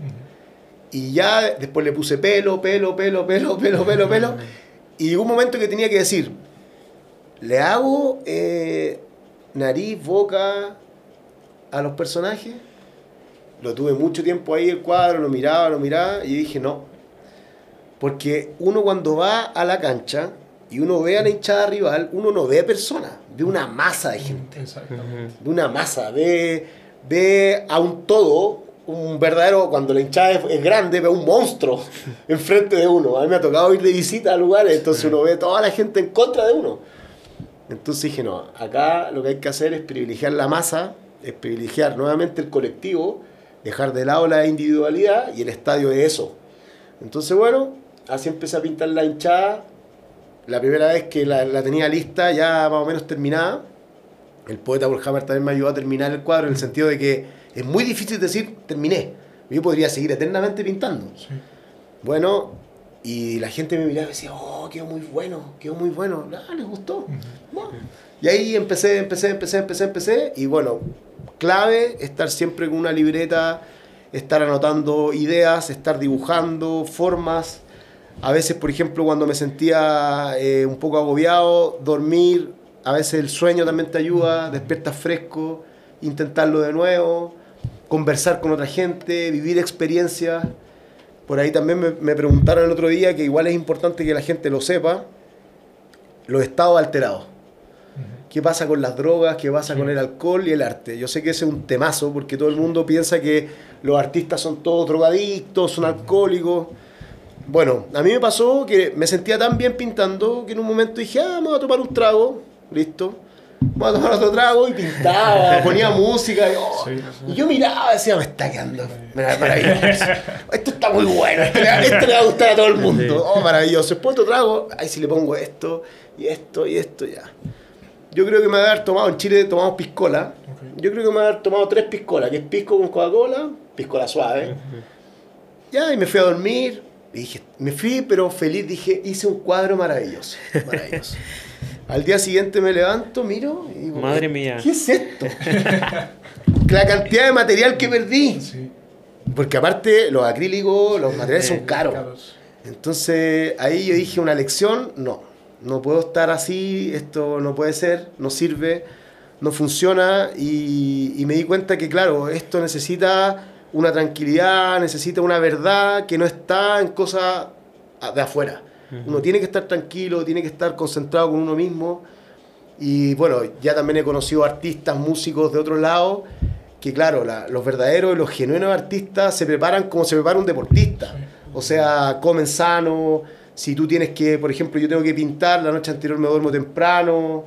Y ya después le puse pelo, pelo, pelo, pelo, pelo, pelo, pelo. Y llegó un momento que tenía que decir, ¿le hago eh, nariz, boca a los personajes? Lo tuve mucho tiempo ahí el cuadro, lo miraba, lo miraba, y dije, no. Porque uno cuando va a la cancha y uno ve a la hinchada rival, uno no ve personas, ve una masa de gente Exactamente. de una masa, ve, ve a un todo, un verdadero, cuando la hinchada es, es grande, ve un monstruo enfrente de uno. A mí me ha tocado ir de visita a lugares, entonces uno ve toda la gente en contra de uno. Entonces dije, no, acá lo que hay que hacer es privilegiar la masa, es privilegiar nuevamente el colectivo, dejar de lado la individualidad y el estadio es eso. Entonces, bueno, así empecé a pintar la hinchada. La primera vez que la, la tenía lista, ya más o menos terminada, el poeta Burhammer también me ayudó a terminar el cuadro en el sentido de que es muy difícil decir terminé. Yo podría seguir eternamente pintando. Sí. Bueno, y la gente me miraba y decía, oh, quedó muy bueno, quedó muy bueno. Ah, les gustó. Bueno. Y ahí empecé, empecé, empecé, empecé, empecé. Y bueno, clave estar siempre con una libreta, estar anotando ideas, estar dibujando formas. A veces, por ejemplo, cuando me sentía eh, un poco agobiado, dormir. A veces el sueño también te ayuda, despiertas fresco, intentarlo de nuevo, conversar con otra gente, vivir experiencias. Por ahí también me, me preguntaron el otro día que igual es importante que la gente lo sepa, los estados alterados. ¿Qué pasa con las drogas? ¿Qué pasa con el alcohol y el arte? Yo sé que ese es un temazo porque todo el mundo piensa que los artistas son todos drogadictos, son alcohólicos. Bueno, a mí me pasó que me sentía tan bien pintando que en un momento dije, ah, me voy a tomar un trago, listo. Me voy a tomar otro trago y pintaba, ponía música. Y, oh, y yo miraba y decía, me está quedando maravilloso. Esto está muy bueno, esto le, esto le va a gustar a todo el mundo. Oh, maravilloso. Después otro trago, ahí si le pongo esto y esto y esto, ya. Yo creo que me va a haber tomado, en Chile tomamos piscola. Yo creo que me va a haber tomado tres piscolas, que es pisco con Coca-Cola, piscola suave. Ya, y me fui a dormir. Y dije, me fui, pero feliz, dije, hice un cuadro maravilloso. Maravilloso. Al día siguiente me levanto, miro y digo, Madre mía. ¿qué es esto? la cantidad de material que perdí. Sí. Porque aparte los acrílicos, los materiales son. Caros. Entonces ahí yo dije una lección, no, no puedo estar así, esto no puede ser, no sirve, no funciona y, y me di cuenta que claro, esto necesita una tranquilidad, necesita una verdad que no está en cosas de afuera. Uno tiene que estar tranquilo, tiene que estar concentrado con uno mismo y bueno, ya también he conocido artistas, músicos de otros lados que claro, la- los verdaderos y los genuinos artistas se preparan como se prepara un deportista. O sea, comen sano. Si tú tienes que, por ejemplo, yo tengo que pintar, la noche anterior me duermo temprano.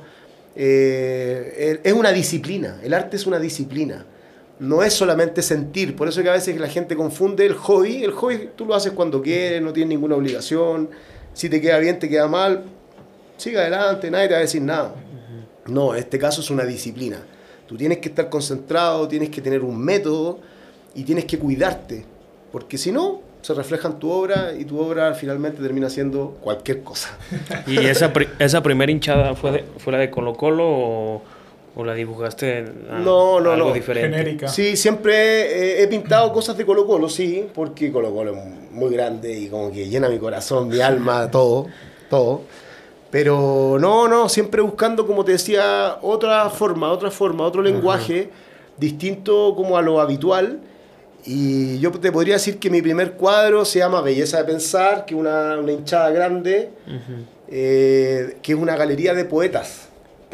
Eh, es una disciplina. El arte es una disciplina. No es solamente sentir. Por eso que a veces la gente confunde el hobby. El hobby tú lo haces cuando quieres, no tienes ninguna obligación. Si te queda bien, te queda mal. Sigue adelante, nadie te va a decir nada. No, en este caso es una disciplina. Tú tienes que estar concentrado, tienes que tener un método y tienes que cuidarte. Porque si no, se refleja en tu obra y tu obra finalmente termina siendo cualquier cosa. ¿Y esa, esa primera hinchada fue, de- fue la de Colo Colo o, o la dibujaste a- No, no, algo no. diferente? Genérica. Sí, siempre eh, he pintado cosas de Colo Colo, sí, porque Colo Colo es muy grande y como que llena mi corazón, mi alma, todo, todo. Pero no, no, siempre buscando, como te decía, otra forma, otra forma, otro lenguaje distinto como a lo habitual. Y yo te podría decir que mi primer cuadro se llama Belleza de Pensar, que es una, una hinchada grande, eh, que es una galería de poetas.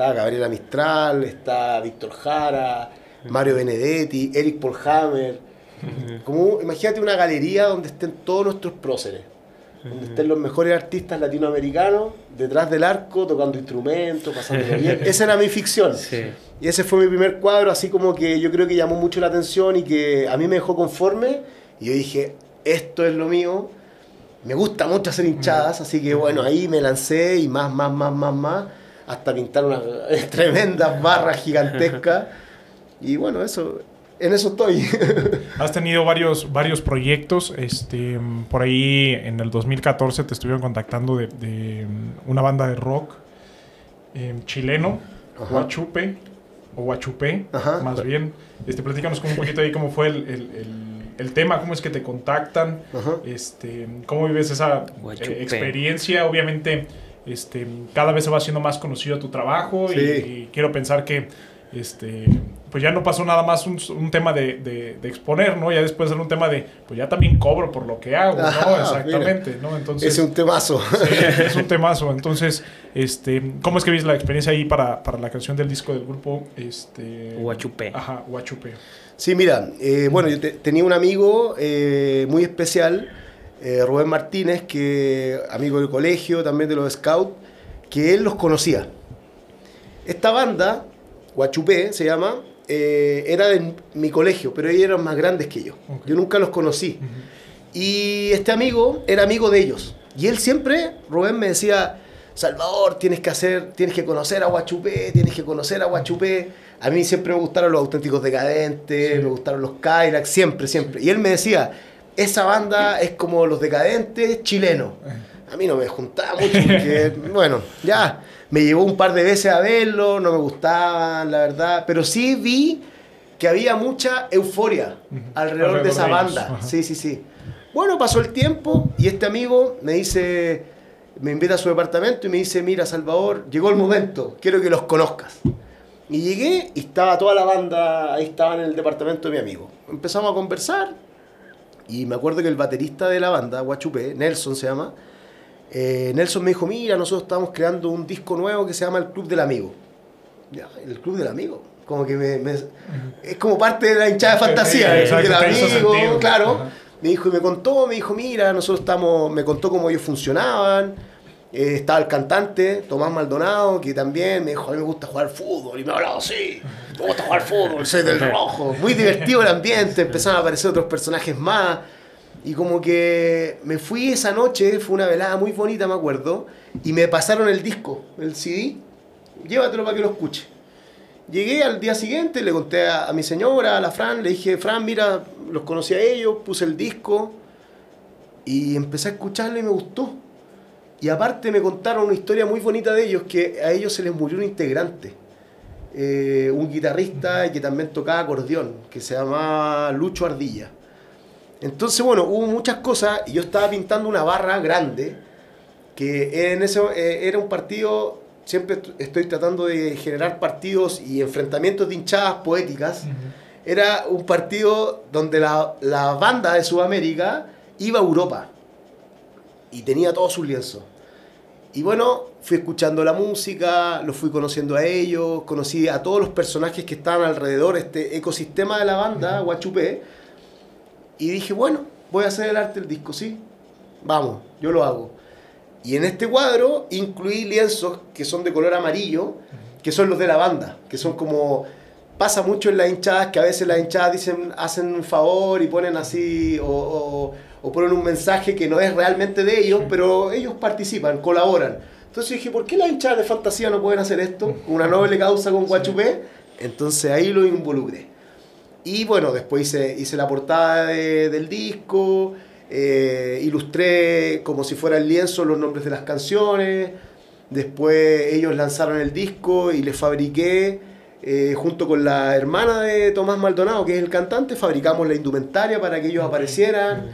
Está Gabriela Mistral, está Víctor Jara, Mario Benedetti, Eric Polhammer. Como, imagínate una galería donde estén todos nuestros próceres, donde estén los mejores artistas latinoamericanos detrás del arco, tocando instrumentos, pasándolo bien. Esa era mi ficción. Sí. Y ese fue mi primer cuadro, así como que yo creo que llamó mucho la atención y que a mí me dejó conforme. Y yo dije, esto es lo mío. Me gusta mucho hacer hinchadas, así que bueno, ahí me lancé y más, más, más, más, más, hasta pintar unas tremendas barras gigantescas. Y bueno, eso, en eso estoy. Has tenido varios, varios proyectos. Este, por ahí en el 2014 te estuvieron contactando de, de, mm, una banda de rock eh, chileno, Ajá. Huachupe, o Huachupé, Ajá. más bien. Este, platícanos como un poquito ahí cómo fue el, el- el- el tema, cómo es que te contactan, Ajá. este, cómo vives esa eh, experiencia. Obviamente, este, cada vez se va haciendo más conocido tu trabajo y- Sí. y, quiero pensar que este, pues ya no pasó nada más un, un tema de, de- de exponer, ¿no? Ya después era un tema de, pues ya también cobro por lo que hago, ¿no? Ah, Exactamente, ¿no? Entonces, es un temazo. sí, es un temazo. Entonces, este, ¿cómo es que viste la experiencia ahí para, para la creación del disco del grupo? Este, Huachupé. Ajá, Huachupé. Sí, mira, eh, bueno, yo te- tenía un amigo eh, muy especial, eh, Rubén Martínez, que amigo del colegio, también de los Scouts, que él los conocía. Esta banda, Huachupé se llama, eh, era de mi colegio, pero ellos eran más grandes que yo. Yo nunca los conocí. Y este amigo era amigo de ellos. Y él siempre, Rubén me decía, Salvador, tienes que hacer, tienes que conocer a Huachupé, tienes que conocer a Huachupé. A mí siempre me gustaron los auténticos decadentes, me gustaron los Kylax, siempre, siempre. Y él me decía, esa banda es como los decadentes chilenos. A mí no me juntaba mucho porque, bueno, ya, me llevó un par de veces a verlo, no me gustaban, la verdad, pero sí vi que había mucha euforia alrededor, de esa de banda. ajá. Sí, sí, sí. Bueno, pasó el tiempo y este amigo me dice, me invita a su departamento y me dice, mira Salvador, llegó el momento, quiero que los conozcas. Y llegué y estaba toda la banda, ahí estaba en el departamento de mi amigo. Empezamos a conversar y me acuerdo que el baterista de la banda, Guachupé, Nelson se llama, eh, Nelson me dijo, mira, nosotros estamos creando un disco nuevo que se llama El Club del Amigo. Ya, el Club del Amigo. Como que me, me- es como parte de la hinchada de fantasía, el Club del Amigo, claro. Me dijo y me contó, me dijo, mira, nosotros estamos, me contó cómo ellos funcionaban. Eh, estaba el cantante, Tomás Maldonado, que también me dijo, a mí me gusta jugar fútbol. Y me hablaba así, me gusta jugar fútbol, soy del rojo. Muy divertido el ambiente, empezaron a aparecer otros personajes más. Y como que me fui esa noche, fue una velada muy bonita, me acuerdo, y me pasaron el disco, el CD, llévatelo para que lo escuche. Llegué al día siguiente, le conté a, a mi señora, a la Fran, le dije, Fran, mira, los conocí a ellos, puse el disco y empecé a escucharlo y me gustó. Y aparte me contaron una historia muy bonita de ellos, que a ellos se les murió un integrante. Eh, un guitarrista que también tocaba acordeón, que se llamaba Lucho Ardilla. Entonces, bueno, hubo muchas cosas y yo estaba pintando una barra grande, que en ese, eh, era un partido, siempre est- estoy tratando de generar partidos y enfrentamientos de hinchadas poéticas. Era un partido donde la, la banda de Sudamérica iba a Europa y tenía todos sus lienzos. Y bueno, fui escuchando la música, los fui conociendo a ellos, conocí a todos los personajes que estaban alrededor, este ecosistema de la banda, Guachupé, y dije, bueno, voy a hacer el arte del disco, sí, vamos, yo lo hago. Y en este cuadro incluí lienzos que son de color amarillo, que son los de la banda, que son como... Pasa mucho en las hinchadas que a veces las hinchadas dicen, hacen un favor y ponen así, o, o- o ponen un mensaje que no es realmente de ellos, pero ellos participan, colaboran. Entonces dije, ¿por qué las hinchadas de fantasía no pueden hacer esto? Una noble causa con Guachupé. Entonces ahí lo involucré. Y bueno, después hice, hice la portada de- del disco, eh, ilustré como si fuera el lienzo los nombres de las canciones. Después ellos lanzaron el disco y les fabriqué, eh, junto con la hermana de Tomás Maldonado, que es el cantante, fabricamos la indumentaria para que ellos aparecieran.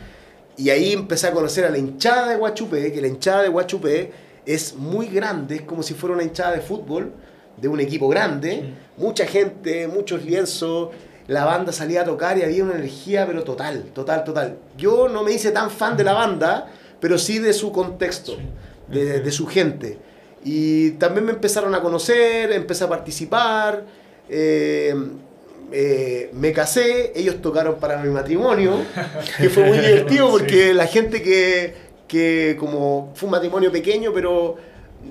Y ahí empecé a conocer a la hinchada de Guachupé, que la hinchada de Guachupé es muy grande, es como si fuera una hinchada de fútbol, de un equipo grande, mucha gente, muchos lienzos, la banda salía a tocar y había una energía, pero total, total, total. Yo no me hice tan fan de la banda, pero sí de su contexto, de, de su gente. Y también me empezaron a conocer, empecé a participar, eh, eh, me casé, ellos tocaron para mi matrimonio, que fue muy divertido porque la gente que, que como fue un matrimonio pequeño, pero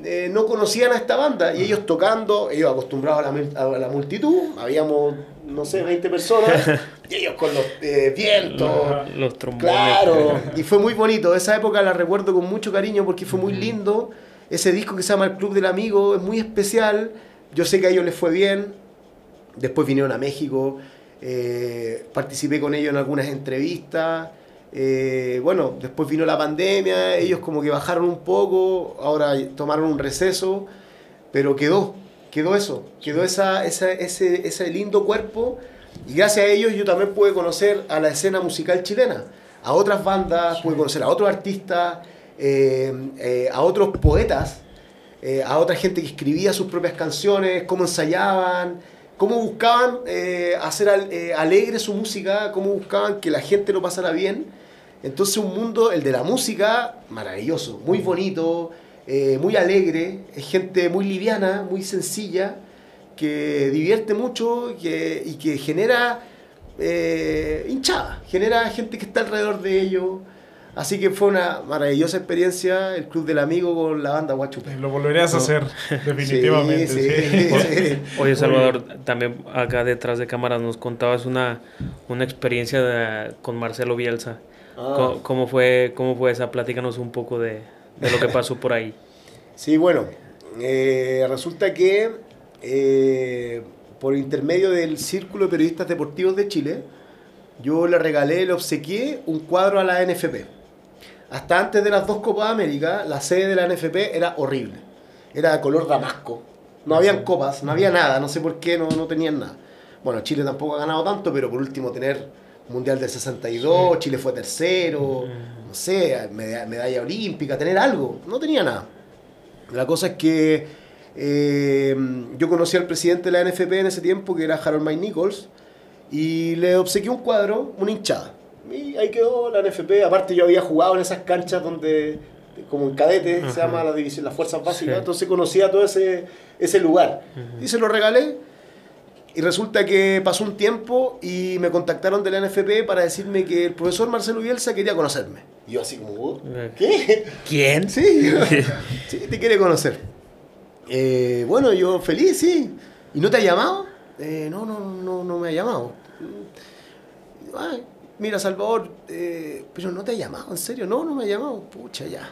eh, no conocían a esta banda y ellos tocando, ellos acostumbrados a la, mul- a la multitud, habíamos, no sé, 20 personas, y ellos con los eh, vientos. Los trombones. Claro, y fue muy bonito. Esa época la recuerdo con mucho cariño porque fue muy lindo. Ese disco que se llama El Club del Amigo es muy especial. Yo sé que a ellos les fue bien. Después vinieron a México. eh, participé con ellos en algunas entrevistas. eh, bueno, después vino la pandemia. Ellos como que bajaron un poco. Ahora tomaron un receso. Pero quedó, quedó eso. Quedó esa, esa- ese, ese lindo cuerpo. Y gracias a ellos yo también pude conocer a la escena musical chilena, a otras bandas, pude conocer a otros artistas, eh, eh, a otros poetas, eh, a otra gente que escribía sus propias canciones, cómo ensayaban, cómo buscaban eh, hacer al- eh, alegre su música, cómo buscaban que la gente lo pasara bien. Entonces un mundo, el de la música, maravilloso, muy bonito, eh, muy alegre, es gente muy liviana, muy sencilla, que divierte mucho y que, y que genera hinchada, genera gente que está alrededor de ellos. Así que fue una maravillosa experiencia el Club del Amigo con la banda Guachupé. Lo volverías a hacer, definitivamente. Sí, sí. sí, sí. Oye, Salvador, también acá detrás de cámaras nos contabas una, una experiencia de- con Marcelo Bielsa. Ah. ¿Cómo, fue, ¿Cómo fue esa? Platícanos un poco de, de lo que pasó por ahí. Sí, bueno, eh, resulta que eh, por intermedio del Círculo de Periodistas Deportivos de Chile, yo le regalé, le obsequié un cuadro a la NFP. Hasta antes de las dos Copas de América, la sede de la NFP era horrible. Era de color damasco. No habían copas, no había nada, no sé por qué, no, no tenían nada. Bueno, Chile tampoco ha ganado tanto, pero por último tener Mundial del 62, Chile fue tercero, no sé, medalla, medalla olímpica, tener algo. No tenía nada. La cosa es que eh, yo conocí al presidente de la NFP en ese tiempo, que era Harold May Nichols, y le obsequié un cuadro, una hinchada. Y ahí quedó la NFP. Aparte, yo había jugado en esas canchas donde, como en cadete, se llama la división, las fuerzas básicas, Sí. entonces conocía todo ese, ese lugar. Y se lo regalé. Y resulta que pasó un tiempo y me contactaron de la NFP para decirme que el profesor Marcelo Bielsa quería conocerme. Y yo así como, "Oh, ¿qué? ¿Quién? Sí, sí, te quiere conocer. Eh, bueno, yo feliz, sí. ¿Y no te ha llamado? "Eh, no, no, no, no me ha llamado. Ay, mira, Salvador, eh, pero no te ha llamado, ¿en serio? No, no me ha llamado. Pucha, ya.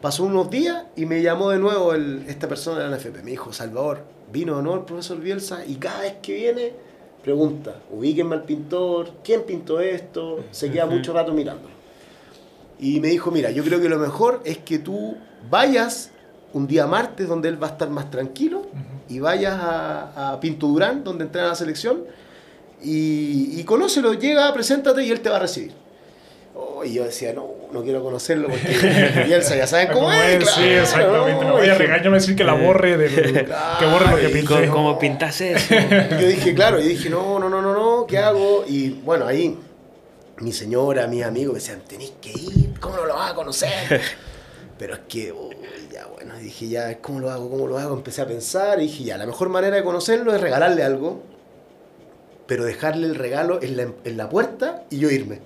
Pasó unos días y me llamó de nuevo el- esta persona de la NFP. Me dijo, Salvador, vino o no el profesor Bielsa y cada vez que viene pregunta, ubíquenme al pintor, ¿quién pintó esto? Se queda mucho rato mirándolo. Y me dijo, mira, yo creo que lo mejor es que tú vayas un día martes donde él va a estar más tranquilo y vayas a, a Pinto Durán donde entrena la selección y, y conócelo, llega, preséntate y él te va a recibir. Oh, y yo decía, no, no quiero conocerlo porque Bielsa ya saben cómo, Como es. es, sí, claro, exactamente. Me no, voy a dije, regañar, me decir que la borre, del, que borre lo que pinté. ¿Cómo, cómo pintas eso? Y yo dije, claro, yo dije, no, no, no, no, no, ¿qué hago? Y bueno, ahí mi señora, mis amigos me decían, tenés que ir, ¿cómo no lo vas a conocer? Pero es que, uy, ya bueno, dije, ya, ¿cómo lo hago? ¿Cómo lo hago? Empecé a pensar y dije, ya, la mejor manera de conocerlo es regalarle algo, pero dejarle el regalo en la, en la puerta y yo irme.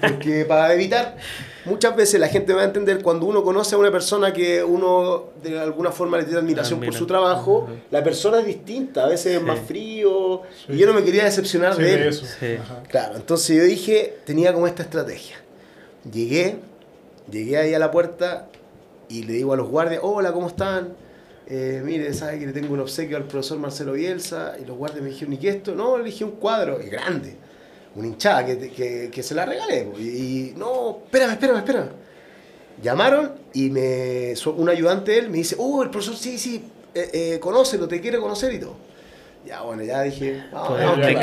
Porque para evitar, muchas veces la gente va a entender cuando uno conoce a una persona que uno de alguna forma le tiene admiración por su trabajo, la persona es distinta, a veces es más frío, Sí. y yo no me quería decepcionar Sí, de él. eso. Claro, entonces yo dije, tenía como esta estrategia. Llegué, llegué ahí a la puerta y le digo a los guardias, hola, ¿cómo están? Eh, mire, sabe que le tengo un obsequio al profesor Marcelo Bielsa. Y los guardias me dijeron, ¿y qué es esto? No, le dije un cuadro, y grande, una hinchada que, que, que se la regalé. Y, y, no, espérame, espérame, espérame. Llamaron y me, un ayudante de él me dice, oh, el profesor, sí, sí, eh, eh, conócelo, te quiere conocer y todo. Ya, bueno, ya dije, vamos, Pues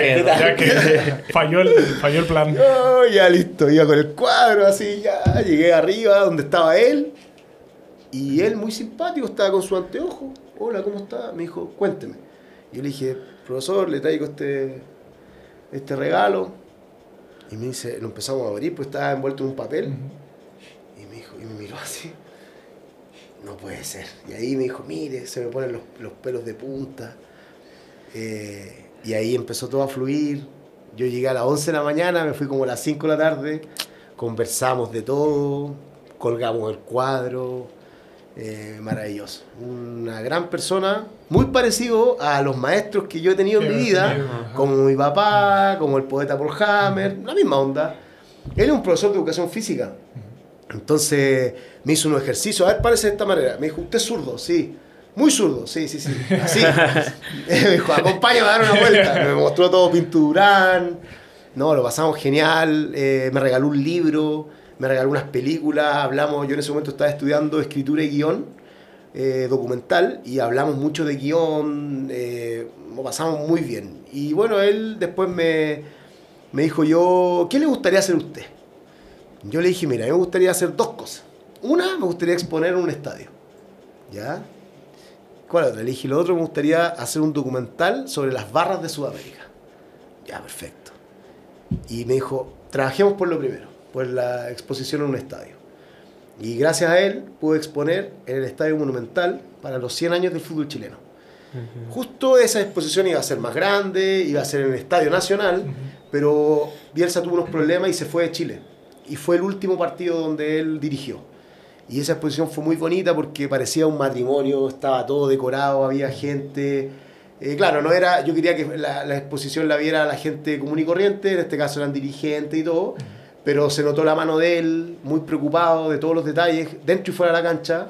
que falló el, falló el plan. Oh, ya listo, iba con el cuadro así, ya llegué arriba donde estaba él. Y él muy simpático, estaba con su anteojo. Hola, ¿cómo está? Me dijo, cuénteme. Y yo le dije, profesor, le traigo este, este regalo. Y me dice, lo empezamos a abrir, pues estaba envuelto en un papel. Y me dijo, y me miró así. No puede ser. Y ahí me dijo, mire, se me ponen los, los pelos de punta. Eh, y ahí empezó todo a fluir. Yo llegué a las 11 de la mañana, me fui como a las 5 de la tarde, conversamos de todo, colgamos el cuadro, eh, maravilloso. Una gran persona, muy parecido a los maestros que yo he tenido en mi vida, como mi papá, como el poeta Paul Hammer, la misma onda. Él es un profesor de educación física. Entonces me hizo un ejercicio, a ver, parece de esta manera. Me dijo, ¿usted es zurdo? Sí. Muy zurdo, sí, sí, sí. Así. me dijo, acompáñame a dar una vuelta. Me mostró todo Pinturán. No, lo pasamos genial. Eh, me regaló un libro, me regaló unas películas. Hablamos, yo en ese momento estaba estudiando escritura y guion eh, documental y hablamos mucho de guion. eh, pasamos muy bien. Y bueno, él después me, me dijo yo, ¿qué le gustaría hacer a usted? Yo le dije, mira, a mí me gustaría hacer dos cosas. Una, me gustaría exponer en un estadio. ¿Ya? ¿Cuál otra? Le dije, lo otro, me gustaría hacer un documental sobre las barras de Sudamérica. Ya, perfecto. Y me dijo, trabajemos por lo primero, por la exposición en un estadio. Y gracias a él pude exponer en el Estadio Monumental para los 100 años del fútbol chileno. Justo esa exposición iba a ser más grande, iba a ser en el Estadio Nacional, pero Bielsa tuvo unos problemas y se fue de Chile. Y fue el último partido donde él dirigió. Y esa exposición fue muy bonita porque parecía un matrimonio, estaba todo decorado, había gente. Eh, claro, no era, yo quería que la, la exposición la viera la gente común y corriente, en este caso eran dirigentes y todo, pero se notó la mano de él, muy preocupado de todos los detalles, dentro y fuera de la cancha.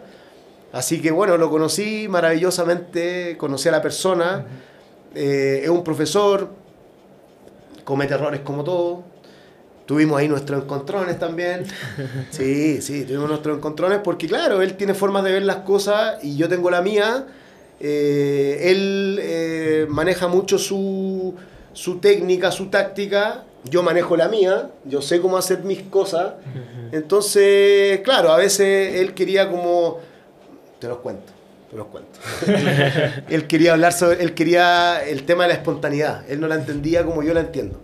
Así que bueno, lo conocí maravillosamente, conocí a la persona, eh, es un profesor, comete errores como todo. Tuvimos ahí nuestros encontrones también. Sí, sí, tuvimos nuestros encontrones porque claro, él tiene formas de ver las cosas y yo tengo la mía. Eh, él eh, maneja mucho su, su técnica, su táctica. Yo manejo la mía. Yo sé cómo hacer mis cosas. Entonces, claro, a veces él quería como... Te los cuento, te los cuento. él quería hablar sobre... Él quería el tema de la espontaneidad. Él no la entendía como yo la entiendo.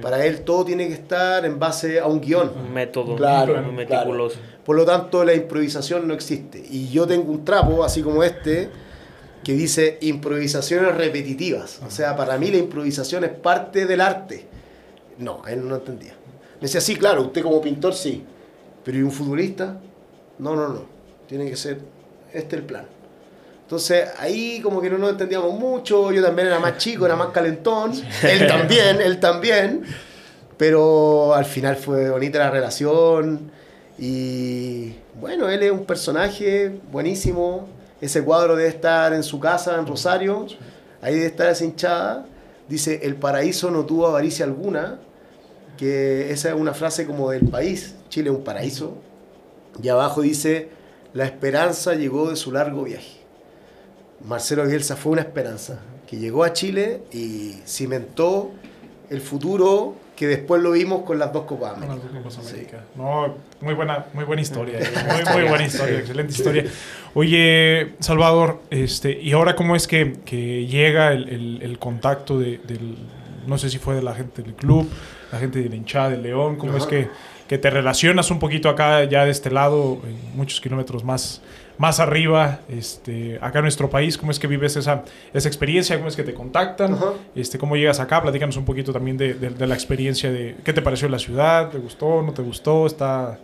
Para él todo tiene que estar en base a un guion. Un método Claro, meticuloso. Por lo tanto, la improvisación no existe. Y yo tengo un trapo, así como este, que dice improvisaciones repetitivas. O sea, para mí la improvisación es parte del arte. No, él no entendía. Me decía, sí, claro, usted como pintor sí. Pero ¿y un futbolista? No, no, no. Tiene que ser, este el plan. Entonces ahí como que no nos entendíamos mucho, yo también era más chico, era más calentón, él también, él también, pero al final fue bonita la relación y bueno, él es un personaje buenísimo, ese cuadro debe estar en su casa en Rosario, ahí debe estar esa hinchada, dice, el paraíso no tuvo avaricia alguna, que esa es una frase como del país, Chile es un paraíso. Y abajo dice, la esperanza llegó de su largo viaje. Marcelo Bielsa fue una esperanza, que llegó a Chile y cimentó el futuro que después lo vimos con las dos Copas Con las América. dos Copas Sí. América. No, muy buena, muy buena historia. eh, Muy, muy buena historia, excelente historia. Oye, Salvador, este, ¿y ahora cómo es que, que llega el, el- el contacto de, del, no sé si fue de la gente del club, la gente de la hinchada del León, cómo es que, que te relacionas un poquito acá, ya de este lado, muchos kilómetros más, más arriba, este, acá en nuestro país, cómo es que vives esa, esa experiencia, cómo es que te contactan, Ajá. este, cómo llegas acá, platícanos un poquito también de, de- de la experiencia de qué te pareció la ciudad, te gustó, no te gustó, está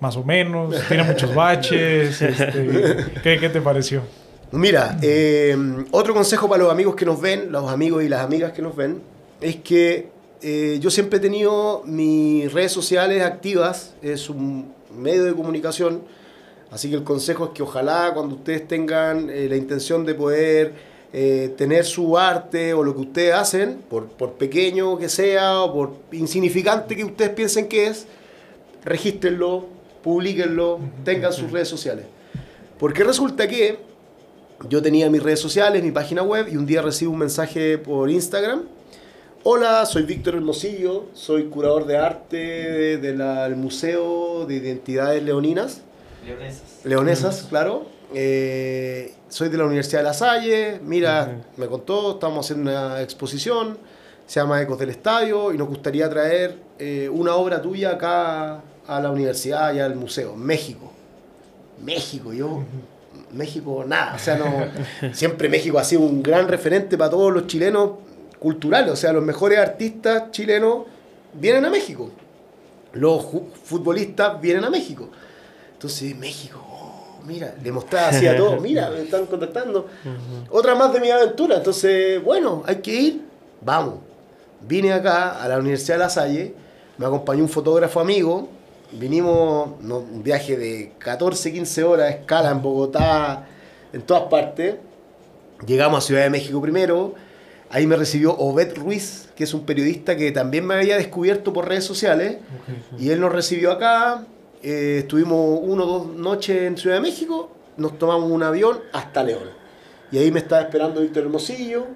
más o menos, tiene muchos baches, este, ¿qué, qué te pareció? Mira, eh, otro consejo para los amigos que nos ven, los amigos y las amigas que nos ven, es que eh, yo siempre he tenido mis redes sociales activas, es un medio de comunicación, así que el consejo es que ojalá cuando ustedes tengan eh, la intención de poder eh, tener su arte o lo que ustedes hacen, por, por pequeño que sea o por insignificante que ustedes piensen que es, regístrenlo, publíquenlo, tengan sus redes sociales. Porque resulta que yo tenía mis redes sociales, mi página web, y un día recibo un mensaje por Instagram. Hola, soy Víctor Hermosillo, soy curador de arte de- del Museo de Identidades Leoninas. Leonesas, claro. Eh, soy de la Universidad de La Salle. Mira, me contó, estamos haciendo una exposición, se llama Ecos del Estadio, y nos gustaría traer eh, una obra tuya acá a la universidad y al museo, México. México, yo, México, nada. O sea, no, siempre México ha sido un gran referente para todos los chilenos culturales. O sea, los mejores artistas chilenos vienen a México. Los futbolistas vienen a México. Entonces, México, oh, mira, le mostraba así a todos, mira, me están contactando. Otra más de mi aventura. Entonces, bueno, hay que ir, vamos. Vine acá a la Universidad de La Salle, me acompañó un fotógrafo amigo, vinimos, no, un viaje de 14, 15 horas, escala en Bogotá, en todas partes. Llegamos a Ciudad de México primero, ahí me recibió Obed Ruiz, que es un periodista que también me había descubierto por redes sociales, y él nos recibió acá, eh, estuvimos uno o dos noches en Ciudad de México, nos tomamos un avión hasta León. Y ahí me estaba esperando Víctor Hermosillo.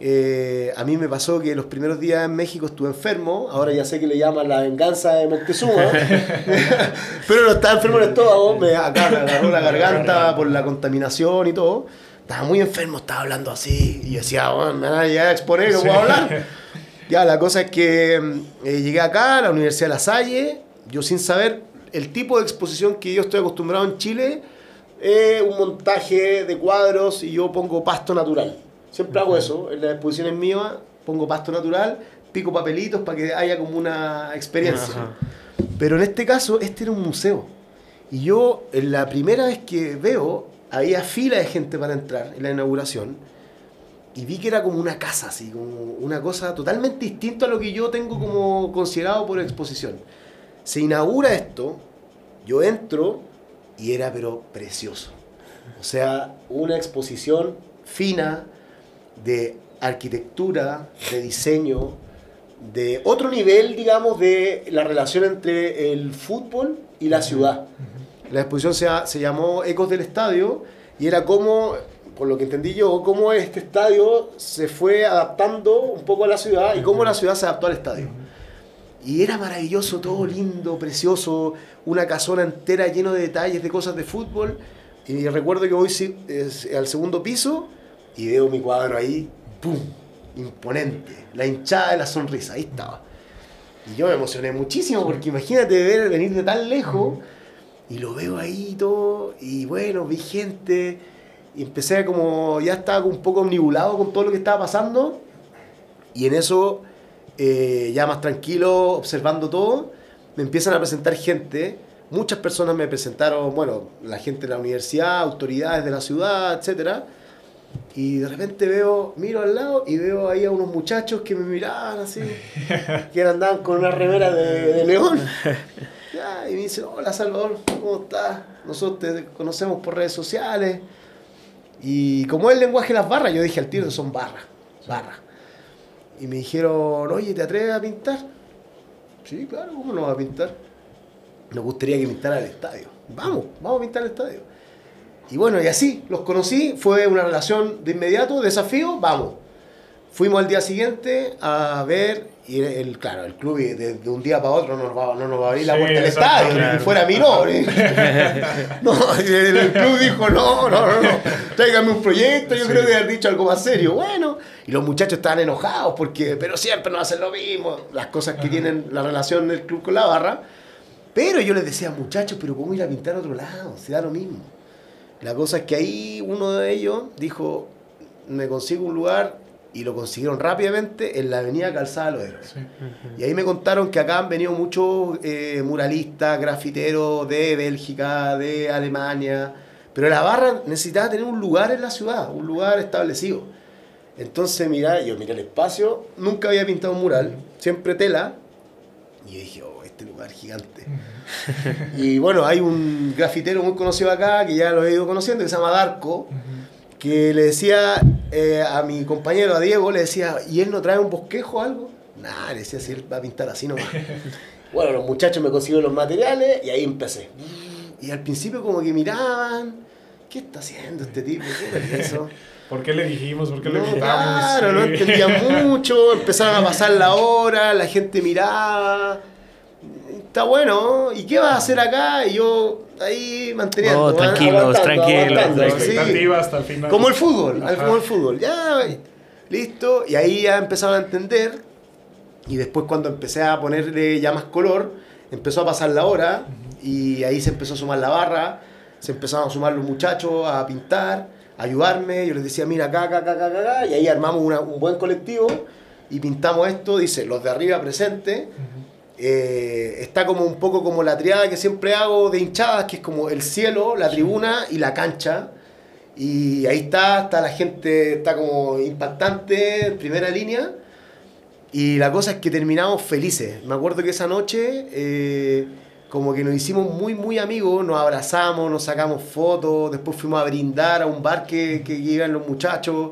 Eh, a mí me pasó que los primeros días en México estuve enfermo, ahora ya sé que le llaman la venganza de Moctezuma, pero no estaba enfermo en el estómago, me, acá me agarró la garganta por la contaminación y todo. Estaba muy enfermo, estaba hablando así, y yo decía, bueno, me van a llegar a exponer, no puedo hablar. Ya, la cosa es que eh, llegué acá a la Universidad de La Salle, yo sin saber el tipo de exposición que yo estoy acostumbrado en Chile, es un montaje de cuadros y yo pongo pasto natural. Siempre hago eso, en las exposiciones mías pongo pasto natural, pico papelitos para que haya como una experiencia. Ajá. Pero en este caso, este era un museo. Y yo, en la primera vez que veo, había fila de gente para entrar en la inauguración. Y vi que era como una casa, así, como una cosa totalmente distinta a lo que yo tengo como considerado por exposición. Se inaugura esto, yo entro y era pero precioso. O sea, una exposición fina de arquitectura, de diseño, de otro nivel, digamos, de la relación entre el fútbol y la ciudad. La exposición se, llamó Ecos del Estadio y era como, por lo que entendí yo, cómo este estadio se fue adaptando un poco a la ciudad y cómo la ciudad se adaptó al estadio. Y era maravilloso, todo lindo, precioso, una casona entera lleno de detalles, de cosas de fútbol. Y recuerdo que voy al segundo piso y veo mi cuadro ahí, ¡pum! Imponente. La hinchada de la sonrisa, ahí estaba. Y yo me emocioné muchísimo porque imagínate ver venir de tan lejos y lo veo ahí y todo. Y bueno, vi gente y empecé a como, ya estaba un poco omnibulado con todo lo que estaba pasando. Y en eso, eh, ya más tranquilo, observando todo, me empiezan a presentar gente. Muchas personas me presentaron, bueno, la gente de la universidad, autoridades de la ciudad, etcétera. Y de repente veo, miro al lado y veo ahí a unos muchachos que me miraban así, que andaban con una remera de, de león. Y me dicen, hola Salvador, ¿cómo estás? Nosotros te conocemos por redes sociales. Y como es el lenguaje de las barras, yo dije al tiro, son barras, barras. Y me dijeron, oye, ¿te atreves a pintar? Sí, claro, ¿cómo no vas a pintar? nos gustaría que pintara el estadio. Vamos, vamos a pintar el estadio. Y bueno, y así, los conocí, fue una relación de inmediato, desafío, vamos. Fuimos al día siguiente a ver, y el, claro, el club de, de un día para otro no nos va, no nos va a abrir la puerta del estadio, ni claro. que fuera. ¿eh? no, y el, el club dijo, no, no, no, no, tráigame un proyecto, yo Sí. creo que haber dicho algo más serio. Bueno, y los muchachos estaban enojados porque, pero siempre nos hacen lo mismo, las cosas que tienen la relación del club con la barra. Pero yo les decía, muchachos, pero ¿cómo ir a pintar a otro lado? Se da lo mismo. La cosa es que ahí uno de ellos dijo, me consigo un lugar y lo consiguieron rápidamente en la avenida Calzada de los Héroes. Sí. Y ahí me contaron que acá han venido muchos eh, muralistas, grafiteros de Bélgica, de Alemania, pero la barra necesitaba tener un lugar en la ciudad, un lugar establecido. Entonces, mira, yo miré el espacio, nunca había pintado un mural, siempre tela, y dije, oh, este lugar gigante. y bueno, hay un grafitero muy conocido acá, que ya lo he ido conociendo, que se llama Darko, que le decía eh, a mi compañero, a Diego, le decía, ¿y él no trae un bosquejo o algo? Nah, le decía, si él va a pintar así nomás. bueno, los muchachos me consiguieron los materiales y ahí empecé. Y al principio como que miraban, ¿qué está haciendo este tipo? ¿Qué es eso? ¿Por qué le dijimos? ¿Por qué le claro, no Sí. entendían mucho, empezaron a pasar la hora, la gente miraba. Está bueno, ¿y qué vas a hacer acá? Y yo ahí manteniendo. Oh, ¿eh? tranquilos, aguantando, tranquilos, sí. hasta el final. Como el fútbol, Ajá. como el fútbol. Ya, listo. Y ahí ya empezaron a entender. Y después cuando empecé a ponerle ya más color, empezó a pasar la hora. Y ahí se empezó a sumar la barra. Se empezaron a sumar los muchachos a pintar, a ayudarme. Yo les decía, mira, acá, acá, acá, acá, acá. Y ahí armamos una- un buen colectivo. Y pintamos esto, dice, los de arriba presentes. Eh, está como un poco como la triada que siempre hago de hinchadas, que es como el cielo, la tribuna y la cancha. Y ahí está, está la gente, está como impactante, en primera línea. Y la cosa es que terminamos felices. Me acuerdo que esa noche, eh, como que nos hicimos muy, muy amigos, nos abrazamos, nos sacamos fotos, después fuimos a brindar a un bar que, que iban los muchachos.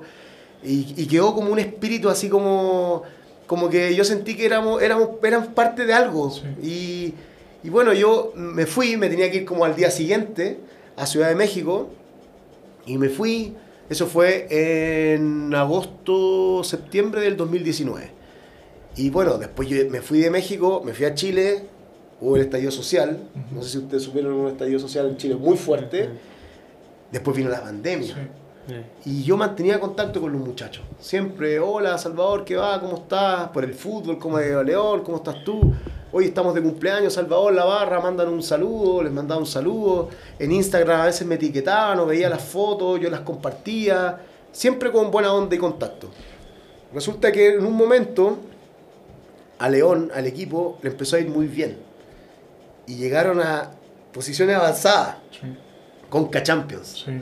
Y, y quedó como un espíritu así como, como que yo sentí que éramos, éramos, éramos parte de algo. Y, y bueno, yo me fui, me tenía que ir como al día siguiente a Ciudad de México. Y me fui, eso fue en agosto, septiembre del 2019. Y bueno, después yo me fui de México, me fui a Chile, hubo el estallido social, no sé si ustedes supieron un estallido social en Chile muy fuerte. Después vino la pandemia. Y yo mantenía contacto con los muchachos. Siempre, hola Salvador, ¿qué va? ¿Cómo estás? Por el fútbol, ¿cómo ido León? ¿Cómo estás tú? Hoy estamos de cumpleaños, Salvador, la barra, mandan un saludo, les mandaba un saludo. En Instagram a veces me etiquetaban o veía las fotos, yo las compartía. Siempre con buena onda y contacto. Resulta que en un momento a León, al equipo, le empezó a ir muy bien. Y llegaron a posiciones avanzadas Sí, con K-Champions. sí.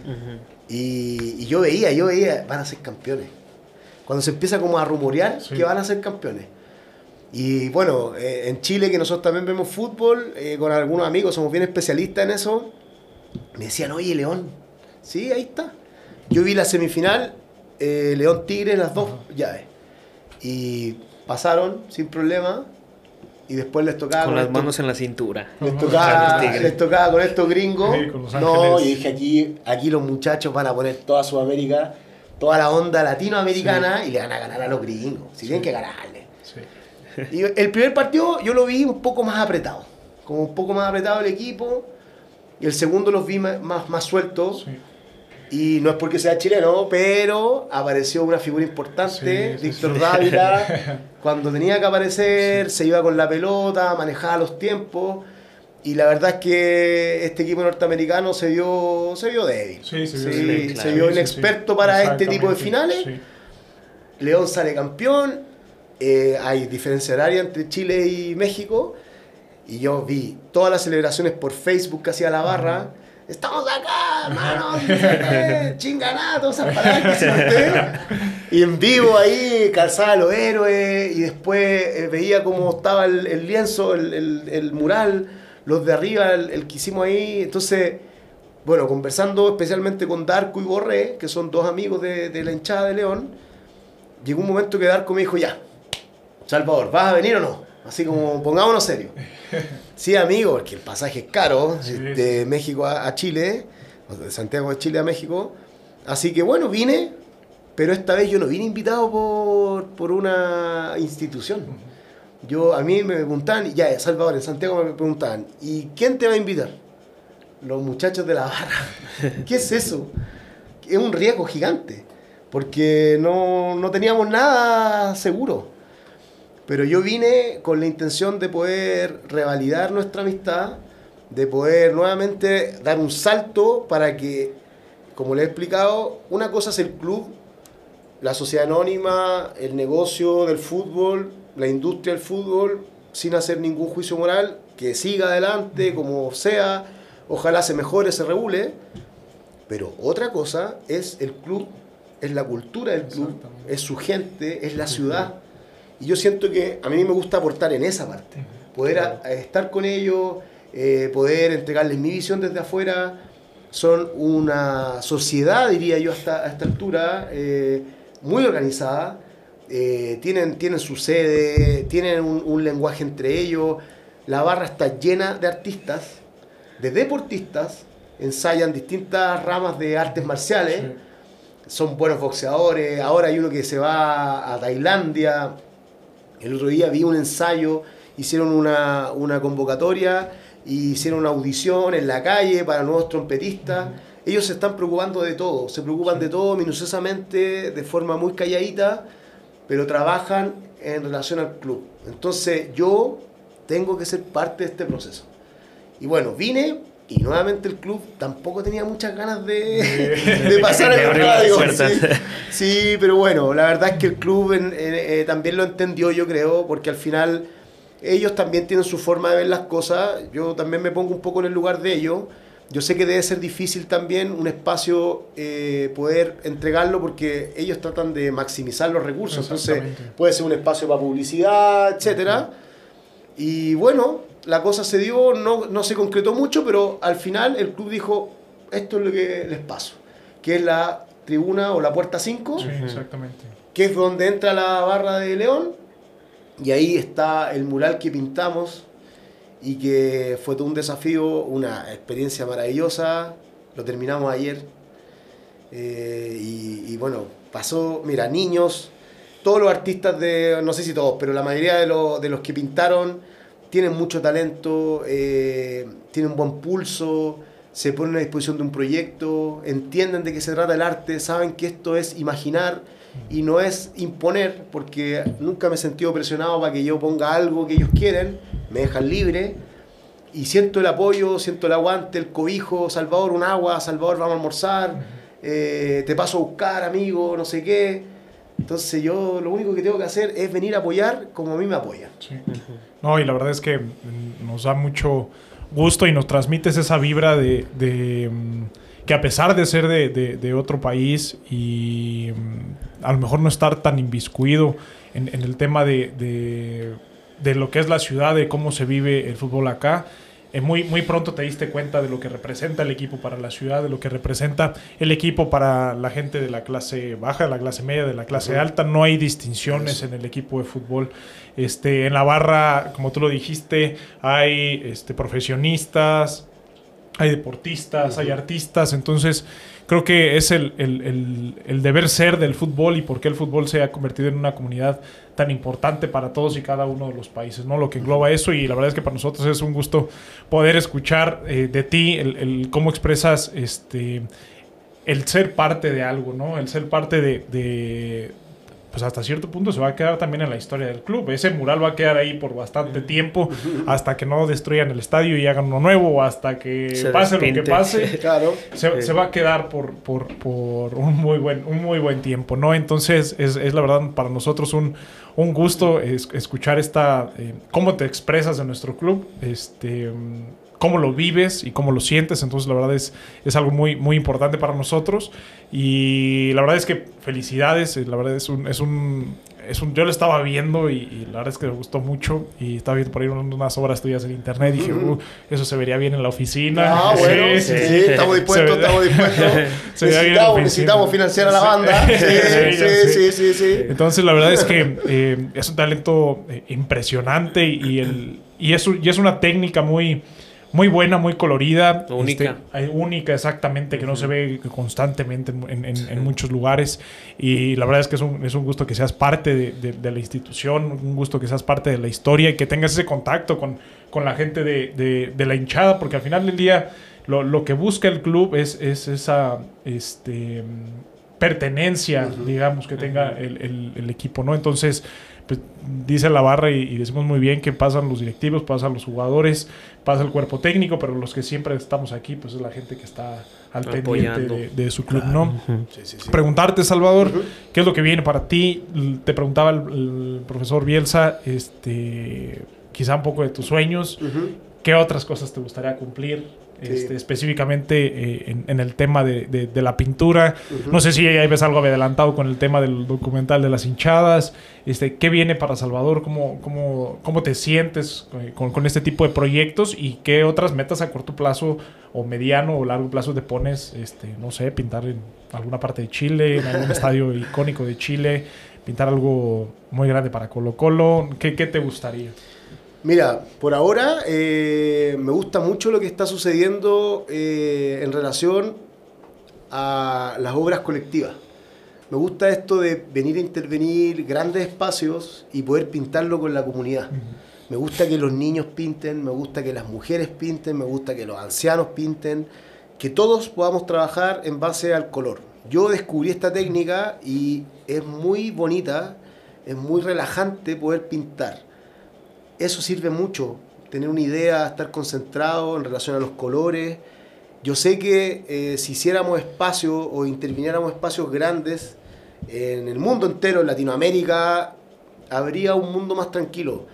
Y, y yo veía, yo veía, van a ser campeones. Cuando se empieza como a rumorear Sí. que van a ser campeones. Y bueno, eh, en Chile, que nosotros también vemos fútbol, eh, con algunos amigos, somos bien especialistas en eso, me decían, oye, León, sí, ahí está. Yo vi la semifinal, eh, León Tigre, las dos llaves. Y pasaron sin problema. Y después les tocaba Con las estos- manos en la cintura. les tocaba, les tocaba con estos gringos. Sí, con Los no, y dije aquí, aquí los muchachos van a poner toda Sudamérica, toda la onda latinoamericana y le van a ganar a los gringos. Si tienen que ganarle. sí. Y el primer partido yo lo vi un poco más apretado. Como un poco más apretado el equipo. Y el segundo los vi ma- más, más sueltos. Y no es porque sea chileno, pero apareció una figura importante, Sí, Víctor sí. Dávila. Cuando tenía que aparecer, se iba con la pelota, manejaba los tiempos. Y la verdad es que este equipo norteamericano se vio, se vio débil. Sí, se vio Sí, débil, se vio inexperto para este tipo de finales. León sale campeón. eh, hay diferencia horaria entre Chile y México. Y yo vi todas las celebraciones por Facebook que hacía la barra. Estamos acá, hermano. Hacen ustedes. Y en vivo ahí, calzaba los héroes. Y después eh, veía cómo estaba el, el lienzo, el, el- el mural, los de arriba, el, el que hicimos ahí. Entonces, bueno, conversando especialmente con Darko y Borré, que son dos amigos de, de la hinchada de León, llegó un momento que Darko me dijo, ya, Salvador, ¿vas a venir o no? Así como, pongámonos serio. Sí, amigo, porque el pasaje es caro Sí, de México a, a Chile, o de Santiago de Chile a México. Así que bueno, vine, pero esta vez yo no vine invitado por, por una institución. Yo, a mí me preguntaban, ya, Salvador, en Santiago me preguntaban, ¿y quién te va a invitar? Los muchachos de la barra. ¿Qué es eso? Es un riesgo gigante, porque no, no teníamos nada seguro. Pero yo vine con la intención de poder revalidar nuestra amistad, de poder nuevamente dar un salto para que, como le he explicado, una cosa es el club, la sociedad anónima, el negocio del fútbol, la industria del fútbol, sin hacer ningún juicio moral, que siga adelante como sea, ojalá se mejore, se regule. Pero otra cosa es el club, es la cultura del club, es su gente, es la ciudad. Y yo siento que a mí me gusta aportar en esa parte. Poder a- a estar con ellos, eh, poder entregarles mi visión desde afuera. Son una sociedad, diría yo, hasta, a esta altura, eh, muy organizada. Eh, tienen, tienen su sede, tienen un, un lenguaje entre ellos. La barra está llena de artistas, de deportistas, ensayan distintas ramas de artes marciales son buenos boxeadores. Ahora hay uno que se va a Tailandia. El otro día vi un ensayo, hicieron una, una convocatoria, y hicieron una audición en la calle para nuevos trompetistas. Ellos se están preocupando de todo, se preocupan de todo minuciosamente, de forma muy calladita, pero trabajan en relación al club. Entonces yo tengo que ser parte de este proceso. Y bueno, vine y nuevamente el club tampoco tenía muchas ganas de, de pasar el radio. Sí, Sí, pero bueno, la verdad es que el club en- eh, también lo entendió, yo creo, porque al final ellos también tienen su forma de ver las cosas. Yo también me pongo un poco en el lugar de ellos. Yo sé que debe ser difícil también un espacio eh, poder entregarlo porque ellos tratan de maximizar los recursos. Entonces puede ser un espacio para publicidad, etcétera. Y bueno, la cosa se dio, no, no se concretó mucho, pero al final el club dijo, esto es lo que les paso, que es la tribuna o la puerta 5, Sí, exactamente. que es donde entra la barra de León, y ahí está el mural que pintamos, y que fue todo un desafío, una experiencia maravillosa, lo terminamos ayer, eh, y, y bueno, pasó, mira, niños, todos los artistas de, no sé si todos, pero la mayoría de, los- de los que pintaron tienen mucho talento, eh, tienen un buen pulso, se ponen a disposición de un proyecto, entienden de qué se trata el arte, saben que esto es imaginar y no es imponer, porque nunca me he sentido presionado para que yo ponga algo que ellos quieren, me dejan libre y siento el apoyo, siento el aguante, el cobijo, Salvador, un agua, Salvador, vamos a almorzar, eh, te paso a buscar, amigo, no sé qué. Entonces yo lo único que tengo que hacer es venir a apoyar como a mí me apoyan. Sí. No, y la verdad es que mm, nos da mucho gusto y nos transmites esa vibra de, de, mm, que a pesar de ser de, de- de otro país y mm, a lo mejor no estar tan inviscuido en, en el tema de, de- de lo que es la ciudad, de cómo se vive el fútbol acá, eh, muy, muy pronto te diste cuenta de lo que representa el equipo para la ciudad, de lo que representa el equipo para la gente de la clase baja, de la clase media, de la clase alta. No hay distinciones en el equipo de fútbol. Este, en la barra, como tú lo dijiste, hay este, profesionistas, hay deportistas, hay artistas. Entonces, creo que es el, el- el- el deber ser del fútbol y por qué el fútbol se ha convertido en una comunidad tan importante para todos y cada uno de los países, ¿no? Lo que engloba eso y la verdad es que para nosotros es un gusto poder escuchar eh, de ti el, el cómo expresas este el ser parte de algo, ¿no? El ser parte de, de- pues hasta cierto punto se va a quedar también en la historia del club. Ese mural va a quedar ahí por bastante tiempo hasta que no destruyan el estadio y hagan uno nuevo o hasta que Se pase lo que pase Claro. se, Sí. se va a quedar por, por, por un muy buen un muy buen tiempo no entonces es, es la verdad para nosotros un, un gusto es- escuchar esta eh, cómo te expresas de nuestro club este cómo lo vives y cómo lo sientes entonces la verdad es, es algo muy muy importante para nosotros y la verdad es que felicidades la verdad es un es un es un, yo lo estaba viendo y, y la verdad es que me gustó mucho y estaba viendo por ahí unas obras tuyas en internet y dije, "Uh, eso se vería bien en la oficina. Ah, bueno, sí, Sí, sí, sí. estamos dispuestos, estamos dispuestos. Necesitamos, necesitamos financiar a la banda. Sí, sí, sí, sí. Entonces, la verdad es que eh, es un talento eh, impresionante y el, y, es, y es una técnica muy, muy buena, muy colorida. Única. Este, única, exactamente, que no se ve constantemente en, en, en, muchos lugares. Y la verdad es que es un, es un gusto que seas parte de, de, de, la institución, un gusto que seas parte de la historia y que tengas ese contacto con, con la gente de, de la hinchada, porque al final del día lo, lo que busca el club es, es esa este, pertenencia, uh -huh. digamos, que tenga el, el, equipo, ¿no? Entonces, pues, dice la barra y, y, decimos muy bien que pasan los directivos, pasan los jugadores, pasa el cuerpo técnico, pero los que siempre estamos aquí, pues es la gente que está al pendiente de, de, su club, claro. ¿no? Uh -huh. sí, sí, sí. Preguntarte, Salvador, ¿qué es lo que viene para ti? Te preguntaba el, el profesor Bielsa, este, quizá un poco de tus sueños. ¿Qué otras cosas te gustaría cumplir? Este, específicamente eh, en, en, el tema de, de, de la pintura. Uh -huh. No sé si ahí ves algo adelantado con el tema del documental de las hinchadas. Este, ¿Qué viene para Salvador? ¿Cómo, cómo, cómo te sientes con, con, este tipo de proyectos? ¿Y qué otras metas a corto plazo o mediano o largo plazo te pones? Este, no sé, pintar en alguna parte de Chile, en algún estadio icónico de Chile, pintar algo muy grande para Colo Colo. ¿Qué, qué te gustaría? Mira, por ahora eh, me gusta mucho lo que está sucediendo eh, en relación a las obras colectivas. Me gusta esto de venir a intervenir grandes espacios y poder pintarlo con la comunidad. Uh -huh. Me gusta que los niños pinten, me gusta que las mujeres pinten, me gusta que los ancianos pinten, que todos podamos trabajar en base al color. Yo descubrí esta técnica y es muy bonita, es muy relajante poder pintar eso sirve mucho, tener una idea, estar concentrado en relación a los colores. Yo sé que eh, si hiciéramos espacios o interviniéramos espacios grandes en el mundo entero, en Latinoamérica, habría un mundo más tranquilo.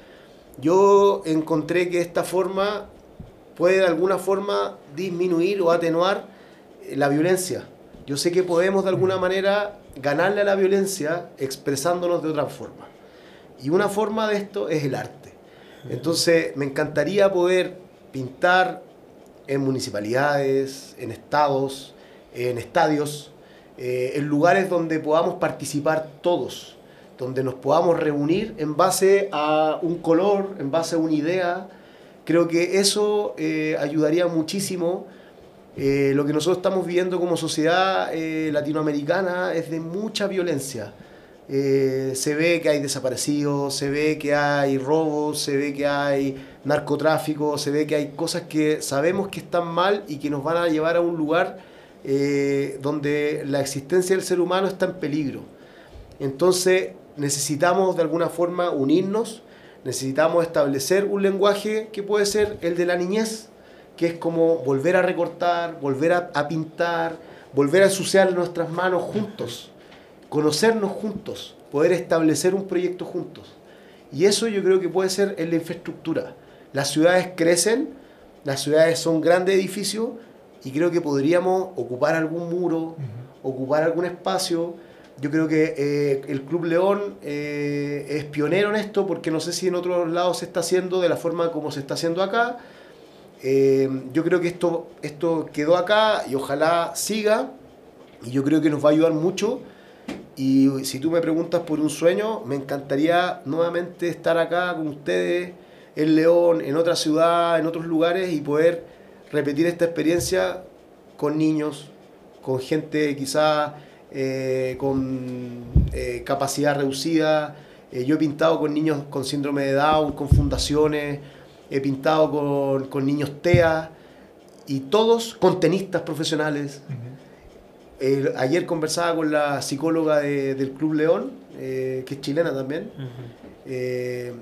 Yo encontré que esta forma puede de alguna forma disminuir o atenuar eh, la violencia. Yo sé que podemos de alguna manera ganarle a la violencia expresándonos de otra forma. Y una forma de esto es el arte. Entonces, me encantaría poder pintar en municipalidades, en estados, en estadios, eh, en lugares donde podamos participar todos, donde nos podamos reunir en base a un color, en base a una idea. Creo que eso eh, ayudaría muchísimo. Eh, lo que nosotros estamos viviendo como sociedad latinoamericana es de mucha violencia. Eh, se ve que hay desaparecidos, se ve que hay robos, se ve que hay narcotráfico, se ve que hay cosas que sabemos que están mal y que nos van a llevar a un lugar eh, donde la existencia del ser humano está en peligro. Entonces necesitamos de alguna forma unirnos, necesitamos establecer un lenguaje que puede ser el de la niñez, que es como volver a recortar, volver a, a pintar, volver a ensuciar nuestras manos juntos conocernos juntos, poder establecer un proyecto juntos. Y eso yo creo que puede ser en la infraestructura. Las ciudades crecen, las ciudades son grandes edificios y creo que podríamos ocupar algún muro, uh -huh. ocupar algún espacio. Yo creo que eh, el Club León eh, es pionero en esto porque no sé si en otros lados se está haciendo de la forma como se está haciendo acá. Eh, yo creo que esto, esto quedó acá y ojalá siga y yo creo que nos va a ayudar mucho y si tú me preguntas por un sueño, me encantaría nuevamente estar acá con ustedes, en León, en otra ciudad, en otros lugares y poder repetir esta experiencia con niños, con gente quizá eh, con eh, capacidad reducida. Eh, yo he pintado con niños con síndrome de Down, con fundaciones, he pintado con, con niños TEA y todos con tenistas profesionales. Eh, ayer conversaba con la psicóloga de, del Club León, eh, que es chilena también, uh -huh. eh,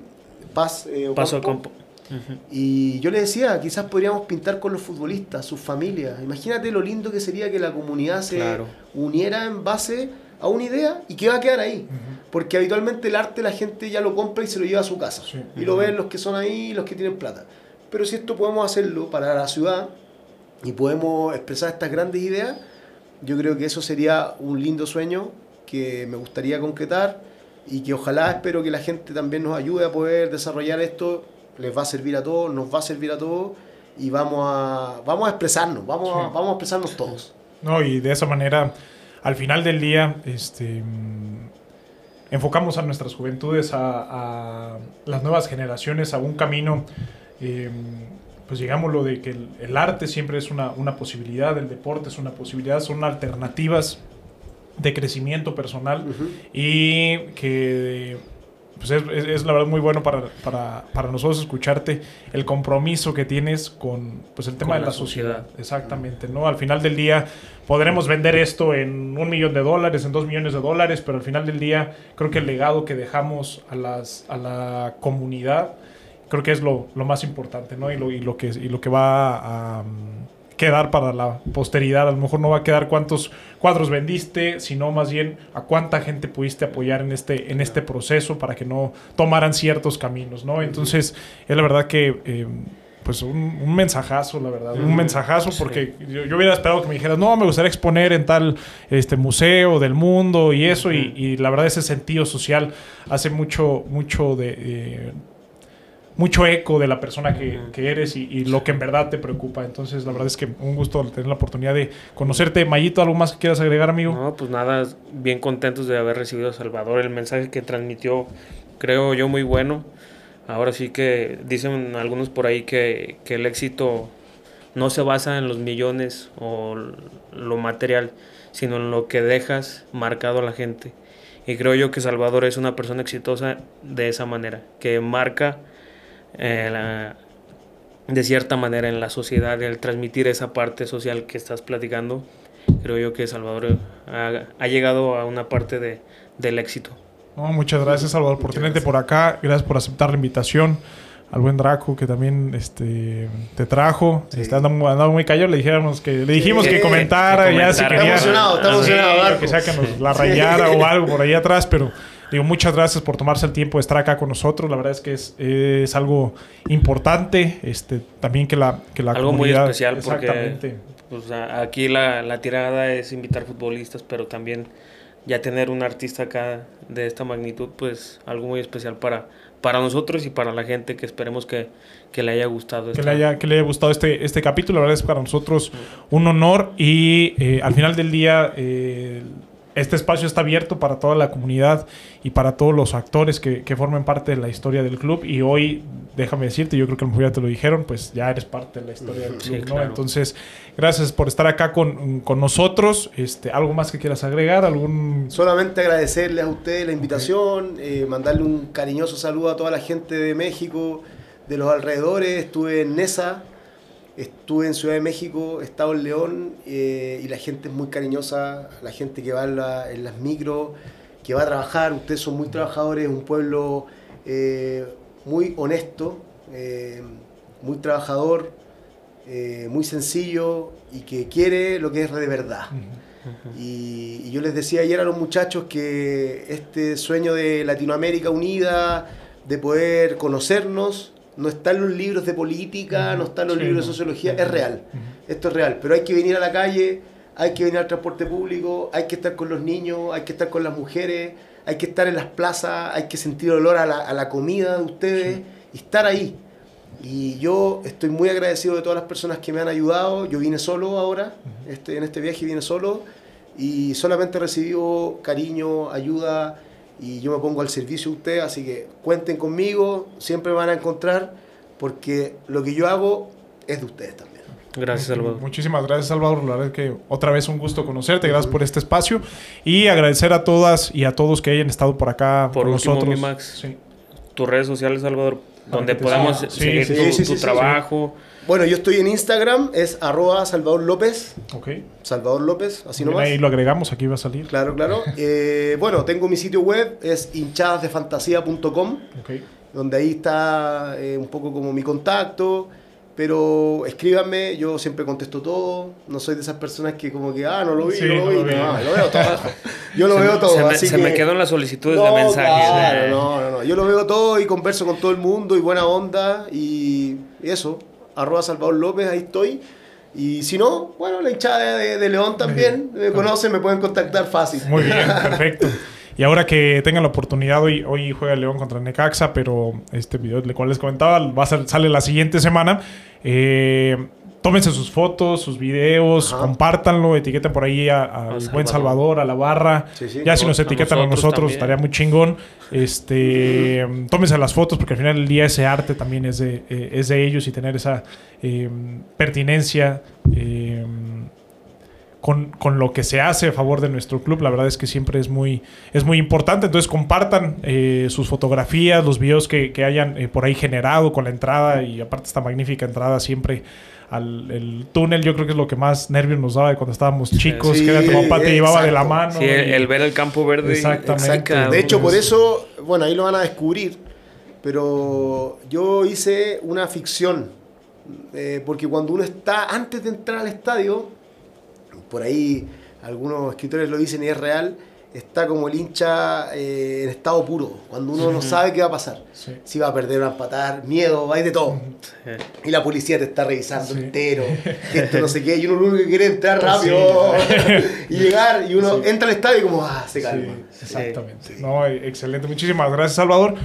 Paz eh, Paso Campo. Uh -huh. Y yo le decía, quizás podríamos pintar con los futbolistas, sus familias. Imagínate lo lindo que sería que la comunidad se claro. uniera en base a una idea y que va a quedar ahí. Uh -huh. Porque habitualmente el arte la gente ya lo compra y se lo lleva a su casa. Sí. Y lo ven los que son ahí y los que tienen plata. Pero si esto podemos hacerlo para la ciudad y podemos expresar estas grandes ideas, yo creo que eso sería un lindo sueño que me gustaría concretar y que ojalá espero que la gente también nos ayude a poder desarrollar esto. Les va a servir a todos, nos va a servir a todos y vamos a, vamos a expresarnos, vamos, a, vamos a expresarnos todos. No, y de esa manera, al final del día, este, enfocamos a nuestras juventudes, a, a las nuevas generaciones, a un camino, eh, pues digámoslo, de que el, el arte siempre es una, una posibilidad, el deporte es una posibilidad, son alternativas de crecimiento personal y que pues es, es- es la verdad muy bueno para, para, para nosotros escucharte el compromiso que tienes con pues el tema Con de la, la sociedad. sociedad. Exactamente, ¿no? Al final del día podremos vender esto en un millón de dólares, en dos millones de dólares, pero al final del día creo que el legado que dejamos a, las, a la comunidad creo que es lo, lo más importante, ¿no? Y lo, y lo, que, y lo que va a mm, quedar para la posteridad. A lo mejor no va a quedar cuántos cuadros vendiste, sino más bien a cuánta gente pudiste apoyar en este, en este proceso para que no tomaran ciertos caminos, ¿no? Entonces, es la verdad que... eh, pues un, un mensajazo, la verdad, un mensajazo, porque yo, yo hubiera esperado que me dijeras, no, me gustaría exponer en tal este museo del mundo y eso, y, y la verdad ese sentido social hace mucho, mucho de, eh, mucho eco de la persona que, que eres y, y lo que en verdad te preocupa. Entonces, la verdad es que un gusto tener la oportunidad de conocerte. Mayito, ¿algo más que quieras agregar, amigo? No, pues nada, bien contentos de haber recibido a Salvador. El mensaje que transmitió, creo yo, muy bueno. Ahora sí que dicen algunos por ahí que, que el éxito no se basa en los millones o lo material, sino en lo que dejas marcado a la gente. Y creo yo que Salvador es una persona exitosa de esa manera, que marca eh, la- de cierta manera en la sociedad, el transmitir esa parte social que estás platicando. Creo yo que Salvador ha, ha llegado a una parte de, del éxito. No, muchas gracias, Salvador, por tenerte por acá. Gracias por aceptar la invitación. Al buen Draco que también este, te trajo. Este, anda, mu- andaba muy callado. Le, dijéramos que, le dijimos Sí, que comentara. que ya si comentara. quería. Está emocionado, está Sí, emocionado, Draco. Que sea que nos la rayara o algo por ahí atrás. Pero digo, muchas gracias por tomarse el tiempo de estar acá con nosotros. La verdad es que es, es algo importante. Este, también que la, que la Algo muy especial porque Exactamente. pues, aquí la, la tirada es invitar futbolistas, pero también ya tener un artista acá de esta magnitud, pues algo muy especial para, para nosotros y para la gente que esperemos que, que le haya gustado. que esta- le haya, que le haya gustado este, este capítulo. La verdad es para nosotros un honor y eh, al final del día eh, este espacio está abierto para toda la comunidad y para todos los actores que, que formen parte de la historia del club y hoy, déjame decirte, yo creo que a lo mejor ya te lo dijeron, pues ya eres parte de la historia del club, Sí, ¿no? claro. Entonces, gracias por estar acá con, con nosotros. Este, ¿Algo más que quieras agregar? ¿Algún...? Solamente agradecerles a ustedes la invitación, eh, mandarle un cariñoso saludo a toda la gente de México, de los alrededores. Estuve en Nesa, estuve en Ciudad de México, he estado en León eh, y la gente es muy cariñosa, la gente que va en, la- en las micros, que va a trabajar. Ustedes son muy trabajadores, un pueblo eh, muy honesto, eh, muy trabajador, muy sencillo y que quiere lo que es de verdad. Y, y yo les decía ayer a los muchachos que este sueño de Latinoamérica unida, de poder conocernos, no está en los libros de política, no está en los Sí, libros de sociología, es real. Esto es real. Pero hay que venir a la calle, hay que venir al transporte público, hay que estar con los niños, hay que estar con las mujeres, hay que estar en las plazas, hay que sentir olor a la, a la comida de ustedes y estar ahí. Y yo estoy muy agradecido de todas las personas que me han ayudado. Yo vine solo ahora, este, en este viaje vine solo y solamente he recibido cariño, ayuda y yo me pongo al servicio de ustedes. Así que cuenten conmigo, siempre me van a encontrar porque lo que yo hago es de ustedes también. Gracias, Salvador. Muchísimas gracias, Salvador. La verdad es que otra vez un gusto conocerte. Gracias por este espacio. Y agradecer a todas y a todos que hayan estado por acá Por con último, nosotros. mi Max. Sí. Tus redes sociales, Salvador, donde podamos. Sí, seguir sí, tu, sí, sí, tu sí, trabajo. Bueno, yo estoy en Instagram, es arroba Salvador López, Ok. Salvador López, así Bien, nomás. ahí lo agregamos, aquí va a salir. Claro, claro. Eh, bueno, tengo mi sitio web, es hinchadasdefantasía.com. Ok. donde ahí está eh, un poco como mi contacto. Pero escríbanme, yo siempre contesto todo. No soy de esas personas que como que, ah, no lo vi, Sí, no lo no vi. lo vi. No, lo veo todo. Yo lo Se veo me- todo. Se, me, así se que- me quedó en las solicitudes de No, mensajes. claro, eh. no, no, no. Yo lo veo todo y converso con todo el mundo y buena onda. Y eso, arroba Salvador López, ahí estoy. Y si no, bueno, la hinchada de, de León también me conocen, me pueden contactar fácil. Muy bien, perfecto. Y ahora que tengan la oportunidad, hoy, hoy juega León contra Necaxa, pero este video, el cual les comentaba, va a ser- sale la siguiente semana. Eh, tómense sus fotos, sus videos, Ajá. compártanlo, etiqueten por ahí a- al buen Salvador. Salvador, a la barra. Sí, sí. ya si A nos etiquetan a nosotros estaría muy chingón. Este, tómense las fotos porque al final del día ese arte también es de, eh, es de ellos y tener esa eh, pertinencia. eh, con, con lo que se hace a favor de nuestro club. La verdad es que siempre es muy, es muy importante. Entonces compartan eh, sus fotografías, los videos que, que hayan eh, por ahí generado con la entrada y aparte esta magnífica entrada siempre al el túnel. Yo creo que es lo que más nervios nos daba de cuando estábamos chicos, Sí, que era tu papá te llevaba de la mano. Sí, el, el ver el campo verde. Exactamente. Exacto. De hecho, por eso, bueno, ahí lo van a descubrir, pero yo hice una ficción, eh, porque cuando uno está, antes de entrar al estadio, por ahí algunos escritores lo dicen y es real, está como el hincha eh, en estado puro, cuando uno no sabe qué va a pasar. Sí. Si va a perder o va a empatar, miedo, hay de todo. Sí. Y la policía te está revisando Sí. entero, esto no sé qué, y uno lo único que quiere es entrar rápido y llegar, y uno entra al estadio y como, ah, se calma. Sí, exactamente. No, eh, excelente. Muchísimas gracias, Salvador.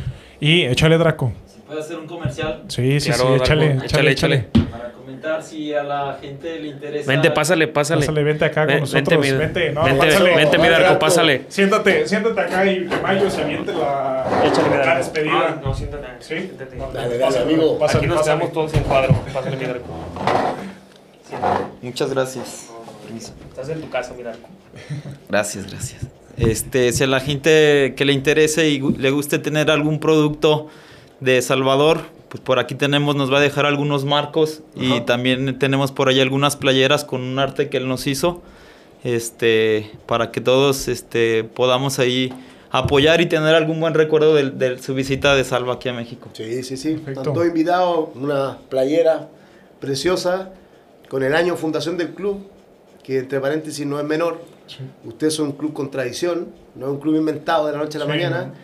Y échale, Draco. ¿Puede hacer un comercial Sí, sí, Claro, sí, échale, échale, échale, échale. para comentar si a la gente le interesa? Vente, pásale, pásale. Pásale, vente acá con nosotros. Vente, Vente, no, vente, pásale. vente, mi Darko, pásale. Siéntate, siéntate acá y que Mayo se aviente la, Échale, la despedida. Ah, no, siéntate. ¿Sí? Siéntate. Dale, dale, pásale, amigo. pásale, Aquí nos pásale. quedamos todos en cuadro. Pásale, mi Darko. Siéntate. Muchas gracias. Permiso. Estás en tu casa, mi Darko. Gracias, gracias. Este, si a la gente que le interese y le guste tener algún producto de Salvador, pues por aquí tenemos, nos va a dejar algunos marcos y también tenemos por ahí algunas playeras con un arte que él nos hizo, este, para que todos, este, podamos ahí apoyar y tener algún buen recuerdo de, de su visita de Salva aquí a México. Sí, sí, sí. Todos invitados, una playera preciosa con el año fundación del club, que entre paréntesis no es menor. Ustedes son un club con tradición, no es un club inventado de la noche a la Sí, mañana.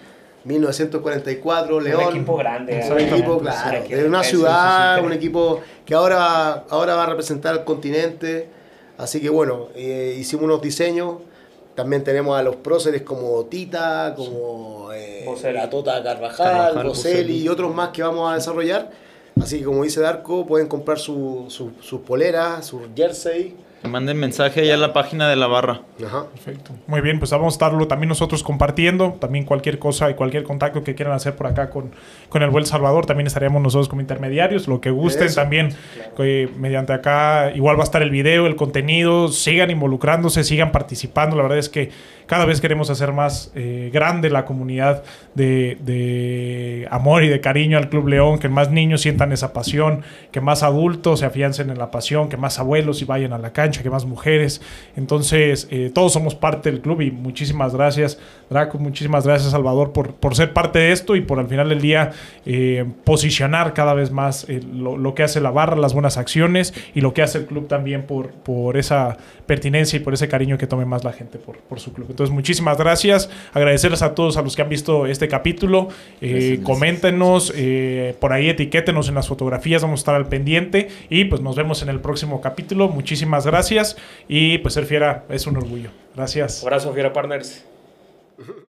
1944, León. Un equipo grande. Un Exactamente, equipo, claro, de una ciudad, un equipo que ahora, ahora va a representar al continente. Así que bueno, eh, hicimos unos diseños. También tenemos a los próceres como Tita, como eh, la Tota Carvajal, Carvajal, Bocelli y otros más que vamos a desarrollar. Así que como dice Darko, pueden comprar su- su- sus poleras, sus jersey. Manden mensaje ahí a la página de la barra. Ajá. Perfecto. Muy bien, pues vamos a estarlo también nosotros compartiendo. También cualquier cosa y cualquier contacto que quieran hacer por acá con, con el buen Salvador, también estaríamos nosotros como intermediarios. Lo que gusten Eso. también, eh, mediante acá, igual va a estar el video, el contenido. Sigan involucrándose, sigan participando. La verdad es que cada vez queremos hacer más eh, grande la comunidad de, de amor y de cariño al Club León, que más niños sientan esa pasión, que más adultos se afiancen en la pasión, que más abuelos y vayan a la cancha, que más mujeres. Entonces, eh, todos somos parte del club y muchísimas gracias, Draco, muchísimas gracias, Salvador, por, por ser parte de esto y por al final del día eh, posicionar cada vez más eh, lo, lo que hace la barra, las buenas acciones y lo que hace el club también por, por esa pertinencia y por ese cariño que tome más la gente por, por su club. Entonces, muchísimas gracias. Agradecerles a todos a los que han visto este capítulo. Eh, coméntenos, eh, por ahí etiquétenos en las fotografías, vamos a estar al pendiente. Y pues nos vemos en el próximo capítulo. Muchísimas gracias. Y pues ser fiera es un orgullo. Gracias. Abrazo, Fiera Partners.